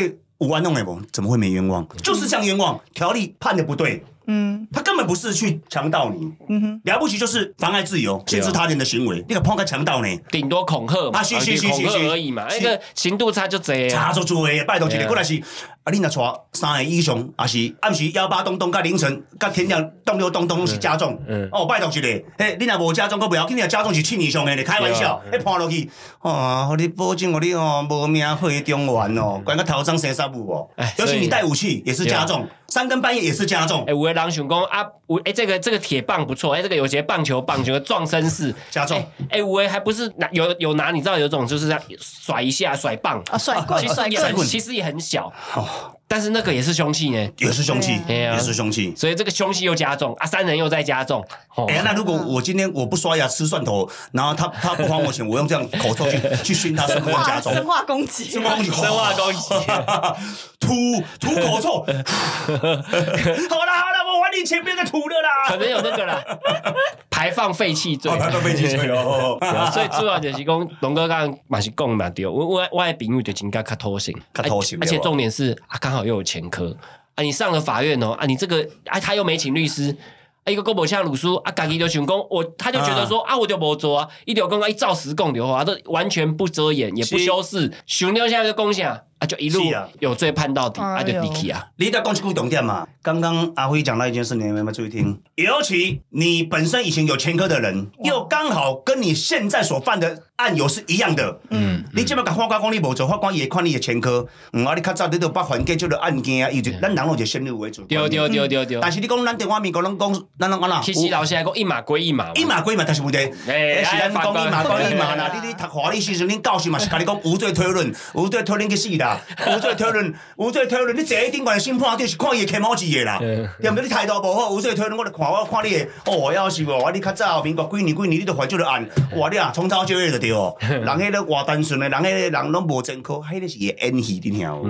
Speaker 3: 对有冤枉的不？怎么会没冤枉？就是像冤枉，条例判的不对，
Speaker 1: 嗯。
Speaker 3: 他根本不是去强盗你，
Speaker 1: 嗯哼，
Speaker 3: 了不起就是妨碍自由、限制他人的行为，你个碰个强盗呢？
Speaker 2: 顶多恐吓嘛，
Speaker 3: 啊是是是
Speaker 2: 恐吓
Speaker 3: 是是。
Speaker 2: 而已嘛，
Speaker 3: 是。
Speaker 2: 那个刑度差就这样。
Speaker 3: 差足多的，拜托一个，过来是啊，你若带三个以上，也是暗时幺八咚咚，甲凌晨，甲天亮咚六咚咚拢是加重。
Speaker 2: 嗯
Speaker 3: 哦，拜托一个，嘿，你若无加重，佫不要紧，你若加重是七以上的咧，开玩笑，
Speaker 2: 对
Speaker 3: 迄判落去，哦，互你保证，互你哦无命回中原哦，管个头上生杀母哦。
Speaker 2: 哎，
Speaker 3: 尤其你带武器也是加重，三更半夜也是加重
Speaker 2: 的人想讲啊，我哎，这个这个铁棒不错，哎，这个有些棒球棒，有个撞身式，
Speaker 3: 加重。
Speaker 2: 哎。哎，有的还不是拿有有拿，你知道有种就是这样甩一下甩棒，
Speaker 1: 啊，甩棍
Speaker 2: 其实也很，其实也很小，
Speaker 3: 哦，
Speaker 2: 但是那个也是凶器呢，
Speaker 3: 也是凶器，
Speaker 2: 对啊
Speaker 3: 也是凶器。
Speaker 2: 所以这个凶器又加重啊，三人又在加重，哦
Speaker 3: 哎、那如果我今天我不刷牙吃蒜头，然后他他不还我钱，我用这样口臭去 去熏他，是不是加，重？
Speaker 1: 生化攻击，
Speaker 3: 生化攻击，
Speaker 2: 生化攻击
Speaker 3: 吐吐口臭。好了好了，我还你钱，别再吐了
Speaker 2: 可
Speaker 3: 啦。
Speaker 2: 能有那个啦，排放废气罪
Speaker 3: 哦，。排放废气罪哦。
Speaker 2: 对啊所以主要就是讲，龙哥刚刚嘛是讲嘛对，我我我的朋友就真该较偷心，
Speaker 3: 较偷心
Speaker 2: 而且重点是啊，刚好又有前科。啊，你上了法院哦啊，你这个啊他又没请律师。啊，一个郭某像鲁叔啊，家己就想讲，我他就觉得说啊，我就没做啊，一条公告一照实供的话，都完全不遮掩，也不修饰，熊妞现在就攻下啊，就一路
Speaker 3: 啊。
Speaker 2: 有罪判到底，啊就
Speaker 1: 哎呦
Speaker 2: 离去啊，
Speaker 3: 你在讲一句重点嘛？刚刚阿辉讲到一件事，你有没有注意听？尤其你本身以前有前科的人，又刚好跟你现在所犯的案由是一样的，
Speaker 2: 嗯，
Speaker 3: 你即摆甲法官讲你无做，法官也看你的前科，嗯，啊，你较早你都捌还给这个案件啊，伊就咱人有一个先入为主的观
Speaker 2: 丢
Speaker 3: 念。
Speaker 2: 丢丢丢丢，
Speaker 3: 但是你讲咱台湾民国拢讲，咱拢讲啦，
Speaker 2: 其实老师来讲一码归一码，
Speaker 3: 一码归一码，但是问题，
Speaker 2: 哎
Speaker 3: 是咱讲一码归一码啦。你你读法律时阵，恁教授嘛是甲你讲无罪推论，无罪推论去死啦，无罪推论，无罪推论，你坐喺顶悬审判就是看伊的起毛字的啦，
Speaker 2: 嗯
Speaker 3: 对毋对？你态度无好，无罪推论，我就看我看你的，哦，要是哦，你较早民国几年几年你都犯这个案，哇，你啊从头就业就对哦。人迄个偌单纯的，人迄个人拢无前科，迄个是伊的演戏，你听有？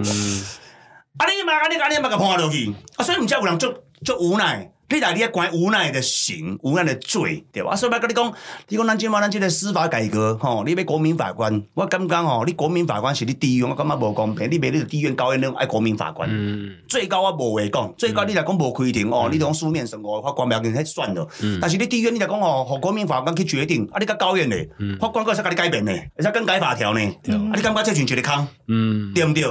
Speaker 3: 啊，你嘛，啊你，啊你嘛，甲判落去，啊，所以毋才有人足足无奈。你来，你要关无奈的刑，无奈的罪，对吧？啊，所以我跟你讲，你讲咱即马咱即个司法改革，吼，你要国民法官，我感觉吼，你国民法官是你地院，我感觉无公平。你别你地院高院那种爱国民法官，
Speaker 2: 嗯，
Speaker 3: 最高我无话讲，最高你来讲无开庭哦，你就讲书面审核，法官不要紧，迄算了。但是你地院你来讲哦，互国民法官去决定，啊，你甲高院咧，法官会使甲你改变咧，会使更改法条呢。啊，你感觉这像一个空？
Speaker 2: 嗯，
Speaker 3: 对不对？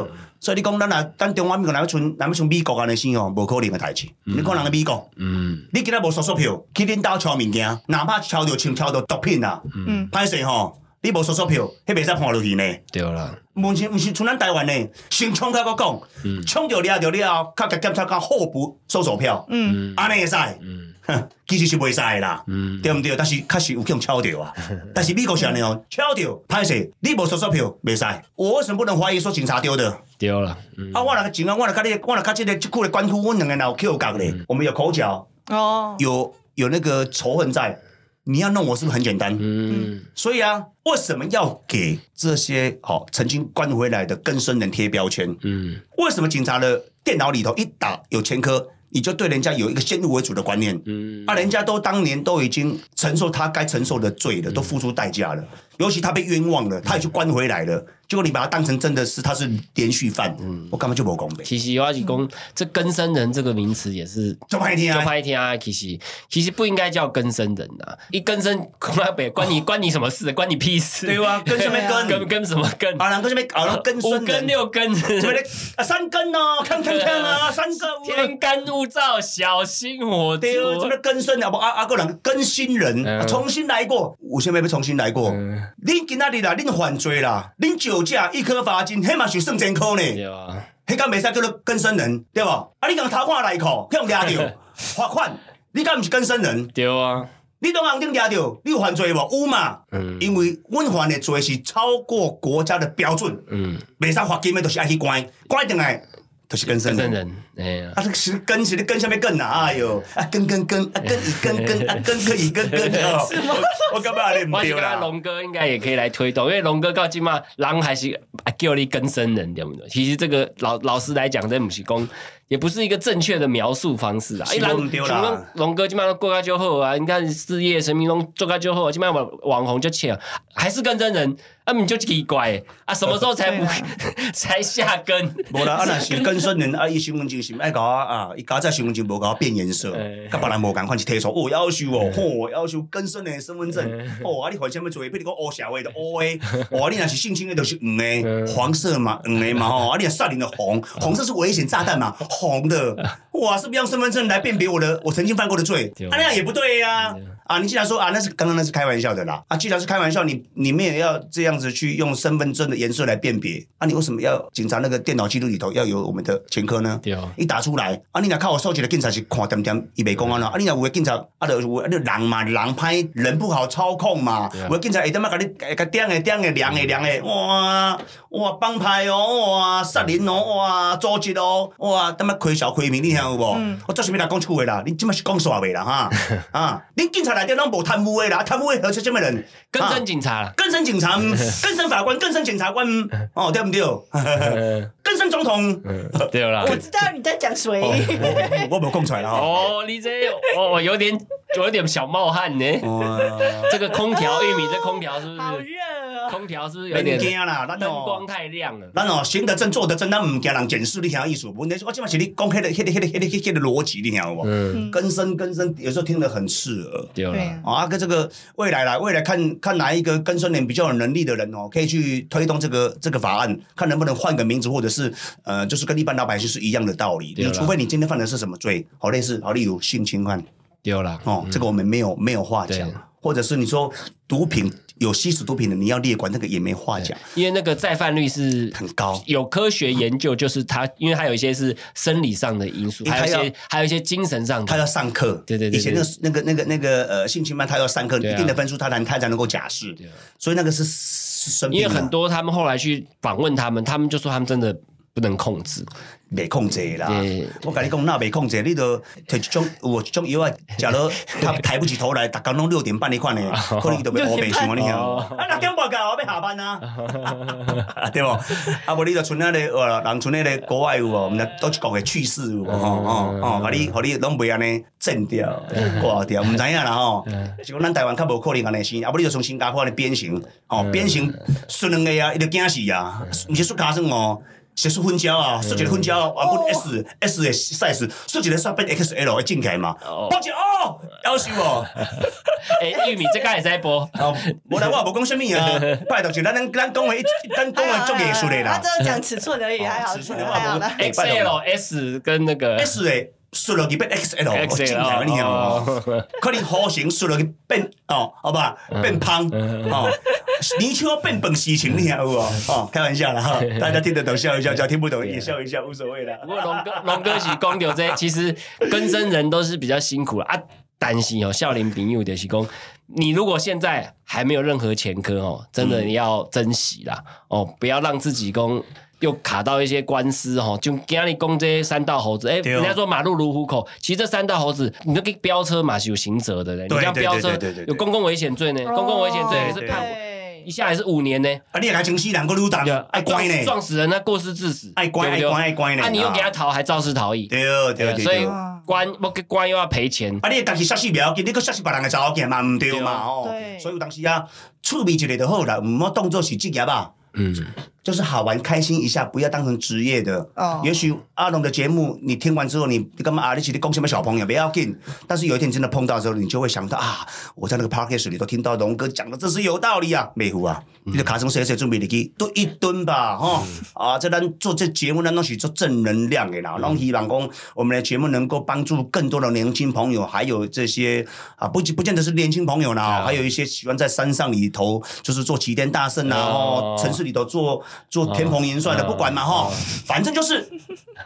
Speaker 3: 所以你讲咱若咱中华民国若要像若要像美国安尼生哦，无可能诶代志。你看人诶美国，
Speaker 2: 嗯，
Speaker 3: 你今仔无收钞票，去恁兜抄物件，哪怕抄着枪、抄着毒品啊，
Speaker 1: 嗯，
Speaker 3: 歹势吼，你无手续票，迄袂使判落去呢。
Speaker 2: 对啦，
Speaker 3: 目前毋是像咱台湾呢，先冲开个讲，冲着掠着了后，较甲检察官候补搜索票，
Speaker 1: 嗯，
Speaker 3: 安尼会使。
Speaker 2: 嗯。
Speaker 3: 哼其实是袂使的啦，
Speaker 2: 嗯。
Speaker 3: 对毋对？但是确实有去用抄着啊。但是美国是安尼哦，抄着歹势，你无手续票袂使。我为什么不能怀疑说警察丢的？
Speaker 2: 对了，嗯，
Speaker 3: 啊，我若前啊，我若甲你，我若甲即个即区的官府，阮两个人有 Q 角咧，我们有口角，
Speaker 1: 哦，
Speaker 3: 有有那个仇恨在，你要弄我是不是很简单？
Speaker 2: 嗯，
Speaker 3: 所以啊，为什么要给这些好、曾经关回来的更生人贴标签？
Speaker 2: 嗯，
Speaker 3: 为什么警察的电脑里头一打有前科，你就对人家有一个先入为主的观念？
Speaker 2: 嗯，
Speaker 3: 啊，人家都当年都已经承受他该承受的罪了，都付出代价了。尤其他被冤枉了，他也去关回来了，结果你把它当成真的是它是连续犯，嗯我根本就没公平，
Speaker 2: 其实我是讲，这更生人这个名词也是
Speaker 3: 就歹听啊！
Speaker 2: 就拍天啊，其实其实不应该叫更生人啊，一更生恐怕北关你关你什么事？关你屁事？
Speaker 3: 对啊，跟什么
Speaker 2: 跟
Speaker 3: 跟？
Speaker 2: 跟什么跟？
Speaker 3: 啊，人跟什么？啊，人跟
Speaker 2: 五
Speaker 3: 孙
Speaker 2: 根六根，
Speaker 3: 什么咧？啊，三根哦，看看看啊，三根。
Speaker 2: 天干物燥，小心火
Speaker 3: 对，这
Speaker 2: 烛。
Speaker 3: 个更生啊，不啊啊个人更新人，重新来过，有啥物要重新来过？
Speaker 2: 嗯
Speaker 3: 恁今仔日啦，恁犯罪啦，恁酒驾一颗罚金，迄嘛是算前科呢，
Speaker 2: 对啊，
Speaker 3: 迄敢袂使叫做更生人，对无？啊，你共偷看内裤，去互掠着 罚款，你敢毋是更生人？
Speaker 2: 对啊，
Speaker 3: 你当红顶抓着，你有犯罪无？有嘛？
Speaker 2: 嗯
Speaker 3: 因为阮犯的罪是超过国家的标准，
Speaker 2: 嗯，
Speaker 3: 袂使罚金的，就是爱去关，关定来就是更生人。
Speaker 2: 哎呀，
Speaker 3: 啊，这个是跟是你跟下面跟啊，哎呦，啊跟跟跟啊跟 一跟跟啊跟可以跟跟 哦，我我感觉你唔对
Speaker 2: 我觉得
Speaker 3: 啦。
Speaker 2: 龙哥应该也可以来推动，因为龙哥到今嘛，狼还是啊叫你更生人，对不对？其实这个老老实来讲，这不是讲，也不是一个正确的描述方式啊。
Speaker 3: 一
Speaker 2: 狼
Speaker 3: 不对啦
Speaker 2: 龙哥今嘛过到就好啊，你看事业成名中做到就好，今嘛网网红就切，还是更真人，啊你就奇怪啊，什么时候才不 才下根？
Speaker 3: 无啦，啊 那是跟生人啊，伊身份证是爱甲我啊，伊搞在身份证无甲我变颜色
Speaker 2: 哎，
Speaker 3: 甲别人无共款去提出，哦要求哦，吼要求更新的身份证
Speaker 2: 哎，
Speaker 3: 哦啊你换什么做？比如讲黑社会的黑的，哦你若是性侵的，就是黄的，
Speaker 2: 嗯
Speaker 3: 黄色嘛，黄诶嘛吼，啊你若少年的红，红色是危险炸弹嘛，红的，哇是不是用身份证来辨别我的我曾经犯过的罪？啊那样也不对呀。啊，你既然说啊，那是刚刚那是开玩笑的啦，啊，既然是开玩笑，你你们也要这样子去用身份证的颜色来辨别，啊，你为什么要警察那个电脑记录里头要有我们的前科呢？
Speaker 2: 对啊
Speaker 3: 一打出来，啊，你若靠我收集的警察是看点点，伊袂讲安了，啊，你若有的警察，啊，就有的你人嘛，人歹，人不好操控嘛，
Speaker 2: 对啊
Speaker 3: 有的警察会点仔甲你给点的点的量的量的，哇哇帮派哦，哇杀人哦，哇组织哦，哇点仔亏小亏名，你听有无？我做啥物来讲出话啦？你即摆是讲煞话啦哈？啊，恁警察内底拢无贪污的啦，贪污的何出什么人？
Speaker 2: 更
Speaker 3: 啊
Speaker 2: 生警察啦，
Speaker 3: 更生警察，更生法官，更生检察官，哦，对不对？
Speaker 2: 嗯
Speaker 3: 更生总统，
Speaker 2: 嗯对啦。
Speaker 1: 我知道你在讲谁。
Speaker 3: 我我没有讲出来了哈。
Speaker 2: 哦，你这哦有点有点小冒汗呢。
Speaker 3: 哇，
Speaker 2: 这个空调玉米，这空调是不是？
Speaker 1: 好热哦！
Speaker 2: 空调是不是有
Speaker 3: 别
Speaker 2: 点
Speaker 3: 惊啦，咱
Speaker 2: 灯光
Speaker 3: 哦。
Speaker 2: 太亮了？
Speaker 3: 咱哦，行得正，坐得正，那唔惊人检视，你听意思？问题是我即摆是你讲迄个、迄个、迄个、迄个、迄个逻辑，你听好不？
Speaker 2: 嗯，
Speaker 3: 更生、根生，有时候听得很刺耳。
Speaker 2: 对
Speaker 1: 啊，
Speaker 3: 啊，跟这个未来啦，未来看看哪一个根生人比较有能力的人哦，可以去推动这个这个法案，看能不能换个名字，或者是呃，就是跟一般老百姓是一样的道理。你除非你今天犯的是什么罪，好类似，好例如性侵犯。
Speaker 2: 丢了
Speaker 3: 哦，这个我们没有没有话讲，或者是你说毒品有吸食毒品的，你要列管，那个也没话讲，
Speaker 2: 因为那个再犯率是
Speaker 3: 很高。
Speaker 2: 有科学研究，就是它，因为它有一些是生理上的因素，还有一些还有一些精神上的。
Speaker 3: 他要上课，
Speaker 2: 对对对
Speaker 3: 以前那个那个那个那个呃性侵犯，他要上课，
Speaker 2: 啊。
Speaker 3: 一定的分数，他才他才能够假释。
Speaker 2: 对啊，
Speaker 3: 所以那个是
Speaker 2: 因为很多他们后来去访问他们，他们就说他们真的不能控制。
Speaker 3: 没控制啦。我跟你讲，那没控制，你都摕一种有一种药啊，假如 他抬不起头来，逐工拢六点半那款诶，可能伊就被乌白想啊，你听？啊，六点半到，我要下班啊，对不？啊，无你就剩那个呃，人剩那个国外有无？我们倒一国诶趣事有无？吼吼吼，把你，互你拢袂安尼震掉、挂掉，毋知影啦吼。是讲咱台湾较无可能安尼生，啊，无你就从新加坡安尼变形，哦变形顺两个啊，伊就惊死啊，毋是出尻川哦。是出分胶啊，设计的分胶啊，换本 S S 的 size，设计的煞变 XL 会进起来嘛？
Speaker 2: 哦
Speaker 3: 抱歉哦，夭寿哦。
Speaker 2: 哎，玉米这个也在播，
Speaker 3: 哦，无啦，我也无讲什么啊，拜托，就咱咱咱讲的，咱讲的做艺术的啦
Speaker 1: 他。只有讲尺寸而已，还好，
Speaker 3: 尺寸的
Speaker 1: 还好的。
Speaker 3: 话哎
Speaker 2: XL S 跟那个
Speaker 3: S 的输落去变 XL，我进起来
Speaker 2: ，XL
Speaker 3: 你？
Speaker 2: 哦，
Speaker 3: 可能弧形输落去变哦，好吧，变胖哦，泥鳅变本事情，你听有无？哦，开玩笑啦哈，大家听得懂笑一笑，叫听不懂也笑一笑，无所谓啦。
Speaker 2: 不过龙哥龙哥是讲到这，其实跟生人都是比较辛苦的啊。担心哦，笑脸朋友的是讲，你如果现在还没有任何前科哦，真的你要珍惜啦、哦，不要让自己公又卡到一些官司哦，就给你攻这些三道猴子。哎、人家说马路如虎口，其实这三道猴子，你这个飙车嘛是有刑责的嘞，你
Speaker 3: 对
Speaker 2: 这样飙车
Speaker 3: 对对对对。对
Speaker 2: 有公共危险罪呢，公共危险罪也是
Speaker 3: 对
Speaker 2: 判
Speaker 1: 对
Speaker 2: 一下也是五年呢。
Speaker 3: 啊，你也甲惊死人，个女当
Speaker 2: 对啊，
Speaker 3: 爱乖呢，
Speaker 2: 撞死人，那过失致死，
Speaker 3: 爱乖爱乖爱乖呢？
Speaker 2: 啊，你又给他逃，还肇事逃逸，
Speaker 3: 对对对
Speaker 2: 所以
Speaker 3: 对。
Speaker 2: 关我给关又要赔钱，
Speaker 3: 啊，你当时杀死不要紧，你搁杀死别人的查某囝嘛毋对嘛？哦。
Speaker 1: 对。
Speaker 3: 所以有当时啊，趣味一个就好啦，毋好当做是职业啊。
Speaker 2: 嗯，
Speaker 3: 就是好玩开心一下，不要当成职业的。
Speaker 1: 哦。
Speaker 3: 也许阿龙的节目你听完之后，你你干嘛啊？你是你讲什么小朋友不要紧，但是有一天真的碰到之后，你就会想到啊，我在那个 podcast 里头听到龙哥讲的，这是有道理啊，美湖啊，你的卡声谁谁准备你去都一吨吧，哈、啊，这咱做这节目，咱都是做正能量的啦，让希望讲我们的节目能够帮助更多的年轻朋友，还有这些啊，不不见得是年轻朋友啦，
Speaker 2: 啊。
Speaker 3: 还有一些喜欢在山上里头就是做齐天大圣啊，
Speaker 2: 哦。
Speaker 3: 哦，城市里头做做天蓬元帅的，
Speaker 2: 哦
Speaker 3: 不管嘛哈，反正就是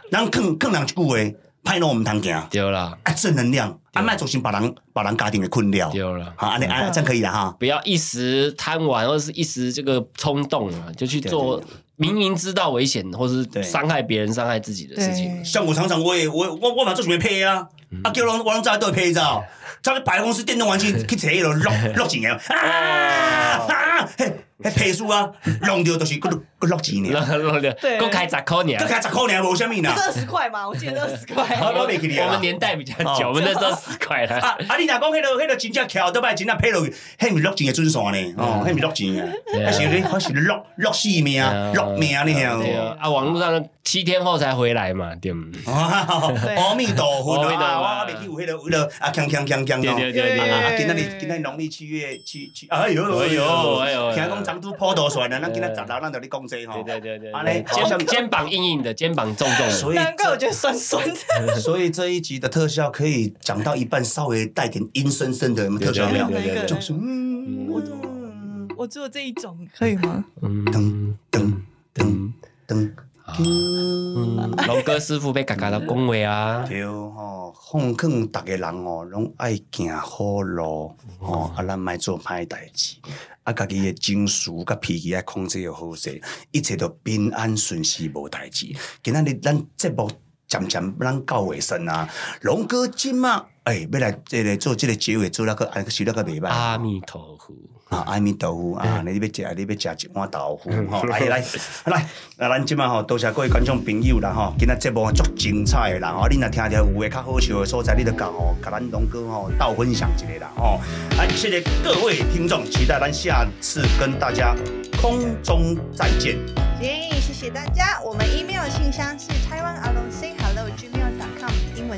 Speaker 3: 让更更人一句话，派到我们堂行。
Speaker 2: 丢了
Speaker 3: 啊，正能量，啊，卖造成别人把人家庭给困掉，
Speaker 2: 丢了。
Speaker 3: 好，安尼啊，这样可以了哈。
Speaker 2: 不要一时贪玩，或者是一时这个冲动啊，就去做明明知道危险，或是伤害别人、伤害自己的事情。
Speaker 3: 像我常常我也我我我把这准备配啊，啊叫人我拢知道都会配照，照去百公司电动玩具去找迄落录录钱的啊啊，迄迄皮书啊，弄掉就是搁搁落钱呢，
Speaker 1: 对
Speaker 2: 搁开十块呢
Speaker 3: 搁。开十块呢无啥物啦
Speaker 1: 不是。二十块嘛？我记得二十块。
Speaker 3: 我
Speaker 2: 们年代比较久，
Speaker 3: 哦
Speaker 2: 我们那时候十块了。
Speaker 3: 啊啊！你若讲迄落迄落真正巧，倒摆真正配落去，迄毋是录钱的准线呢，哦，迄毋是录钱的，
Speaker 2: 对啊
Speaker 3: 迄是你，迄是落落性命、落命，你听有无？
Speaker 2: 对啊，啊，网络上的七天后才回来嘛，对吗？
Speaker 3: 阿弥陀佛
Speaker 2: 阿弥陀佛
Speaker 3: 啊！我袂记有迄个有个啊，锵锵锵锵
Speaker 2: 对
Speaker 3: 哦。
Speaker 2: 对对对
Speaker 3: 啊啊！
Speaker 1: 对
Speaker 3: 今仔日今仔日农历七月七七，哎呦
Speaker 2: 哎呦哎呦
Speaker 3: 听讲长都坡度算了，咱今仔十六咱就咧讲这吼。
Speaker 2: 对对对对
Speaker 3: 安尼
Speaker 2: 对，
Speaker 3: 好像
Speaker 2: 肩肩膀硬硬的，肩膀重重的。
Speaker 3: 所以
Speaker 1: 难怪我觉得酸酸的。
Speaker 3: 所以这一集的特效可以讲到一半，稍微带点阴森森的，有没有特效没有？就是嗯，我
Speaker 1: 嗯，我只有这一种，可以吗？
Speaker 2: 嗯
Speaker 3: 噔噔噔
Speaker 2: 龙哥师傅被嘎嘎到恭维啊，
Speaker 3: 对吼，奉劝逐个人哦，拢爱行好路哦，啊，咱莫做歹代志，啊，家己的情绪甲脾气爱控制要好势，一切都平安顺遂无代志。今仔日咱节目渐渐咱到尾声啊，龙哥今嘛，诶、要来这个做这个结尾做那个，安个收那个袂歹。
Speaker 2: 阿弥陀佛。
Speaker 3: 啊，阿弥陀佛啊，你要食，你要食一碗豆腐吼，来来来，那 咱即摆吼，多谢各位观众朋友啦吼，今仔节目足精彩的啦吼，你若听着有诶较好笑的所在，你就讲吼，甲咱龙哥吼倒分享一下啦吼，啊，谢谢各位听众，期待咱下次跟大家空中再见。
Speaker 1: 耶，谢谢大家。我们 email 信箱是 Say Hello gmail.com，英文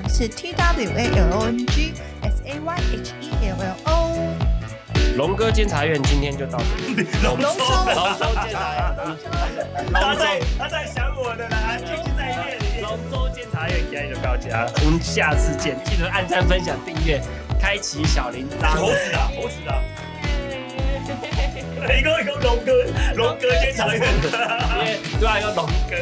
Speaker 1: 是 T W A L O N G S A Y H E L L O。
Speaker 2: 龙哥监察院今天就到这里。
Speaker 3: 龙
Speaker 1: 龙舟
Speaker 2: 龙舟监察院，
Speaker 3: 他在他在想我的啦，继续在夜里。
Speaker 2: 龙舟监察院今天就到家，我们下次见，记得按赞、分享、订阅，开启小铃铛。
Speaker 3: 猴子啊，猴子啊！一个一个龙哥，龙哥监察院，
Speaker 2: 对啊，有龙哥，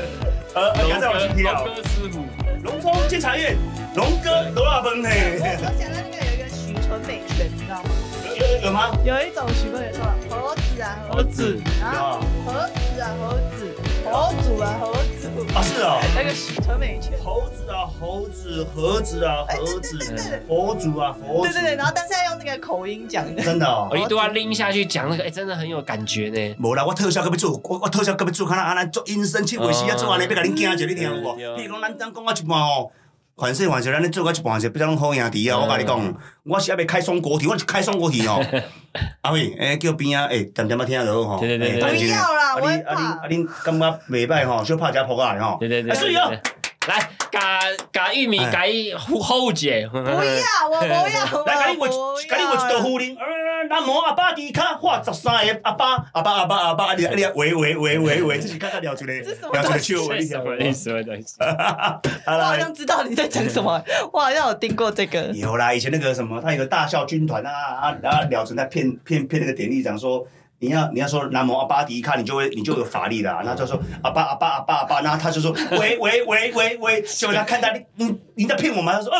Speaker 3: 呃，
Speaker 2: 龙哥，龙哥师傅。
Speaker 3: 龙舟监察院，龙哥罗拉崩嘿，
Speaker 1: 我我想到那个有一个许纯美泉，你知道吗？
Speaker 3: 有有有吗？
Speaker 1: 有一种许纯美说猴子啊
Speaker 2: 猴子，
Speaker 1: 啊，
Speaker 3: 有
Speaker 1: 猴子啊猴子，猴子啊猴子，
Speaker 3: 啊是啊，
Speaker 1: 那个许纯美泉。
Speaker 3: 猴子啊猴子，盒子啊
Speaker 1: 哎
Speaker 3: 盒子
Speaker 1: 对对对对，
Speaker 3: 佛祖啊佛祖，
Speaker 1: 对对对，然后但是要用那个口音讲的。
Speaker 3: 真的哦
Speaker 2: 我。一度要拎下去讲那个，哎，真的很有感觉呢。
Speaker 3: 无啦，我特效搁要做，我我特效搁要做，看到阿兰做阴森七月时啊做安尼，要甲恁惊着，你听有无？比如讲咱咱讲到一半哦。反正反正，咱咧做到一半是比较拢好兄弟啊！我甲你讲，我是要要开双国体，我是开双国体哦。阿伟，诶，叫边啊，诶，点点啊听落吼。
Speaker 2: 对对对对
Speaker 1: 不要啦
Speaker 3: 啊
Speaker 1: 我怕
Speaker 3: 恁啊恁感觉袂歹吼，小拍只扑过来吼。
Speaker 2: 对对对，
Speaker 3: 啊所以哦，
Speaker 2: 来，嘎嘎玉米，
Speaker 3: 哎
Speaker 2: 嘎后姐，
Speaker 1: 不要，我不要，
Speaker 3: 来，甲你画，
Speaker 1: 我
Speaker 3: 甲你画一道符铃。呃南无阿爸迪卡画十三个阿爸阿爸阿爸阿爸，啊你啊你喂喂喂喂 喂，这是刚刚聊出来，
Speaker 1: 这是什么
Speaker 3: 聊出来
Speaker 1: 东西
Speaker 3: 笑话，你听过
Speaker 2: 什么意思？什么东西？
Speaker 3: 啊
Speaker 1: 我好
Speaker 3: 来
Speaker 1: 像知道你在讲什么，我好像有听过这个。
Speaker 3: 有啦，以前那个什么，他有个大校军团啊啊，然后了存在骗骗骗那个典狱长说。你要你要说南无阿巴迪卡，你就会你就有法力了。然后他说阿巴阿巴阿巴阿巴，然后他就说喂喂喂喂喂，结果他看他你你你在骗我吗？他说呃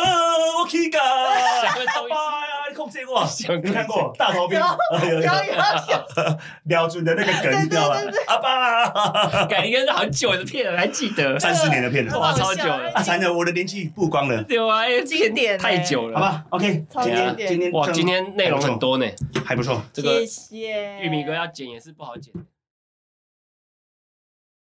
Speaker 3: 我可以噶，阿巴呀，你控制我，你看过大头兵？有
Speaker 1: 有有有，
Speaker 3: 廖准的那个梗，你知道吗？阿爸，
Speaker 2: 感觉是很久的片了，还记得？
Speaker 3: 三四年的片了，
Speaker 2: 哇超久了
Speaker 3: 啊，惨了，我的年纪曝光了，
Speaker 2: 对啊，有
Speaker 1: 经典欸
Speaker 2: 太久了，
Speaker 3: 好？吧？OK，今天今天
Speaker 2: 哇，今天内容很多呢，
Speaker 3: 还不错。
Speaker 2: 这个
Speaker 1: 谢谢
Speaker 2: 玉米哥要剪也是不好剪。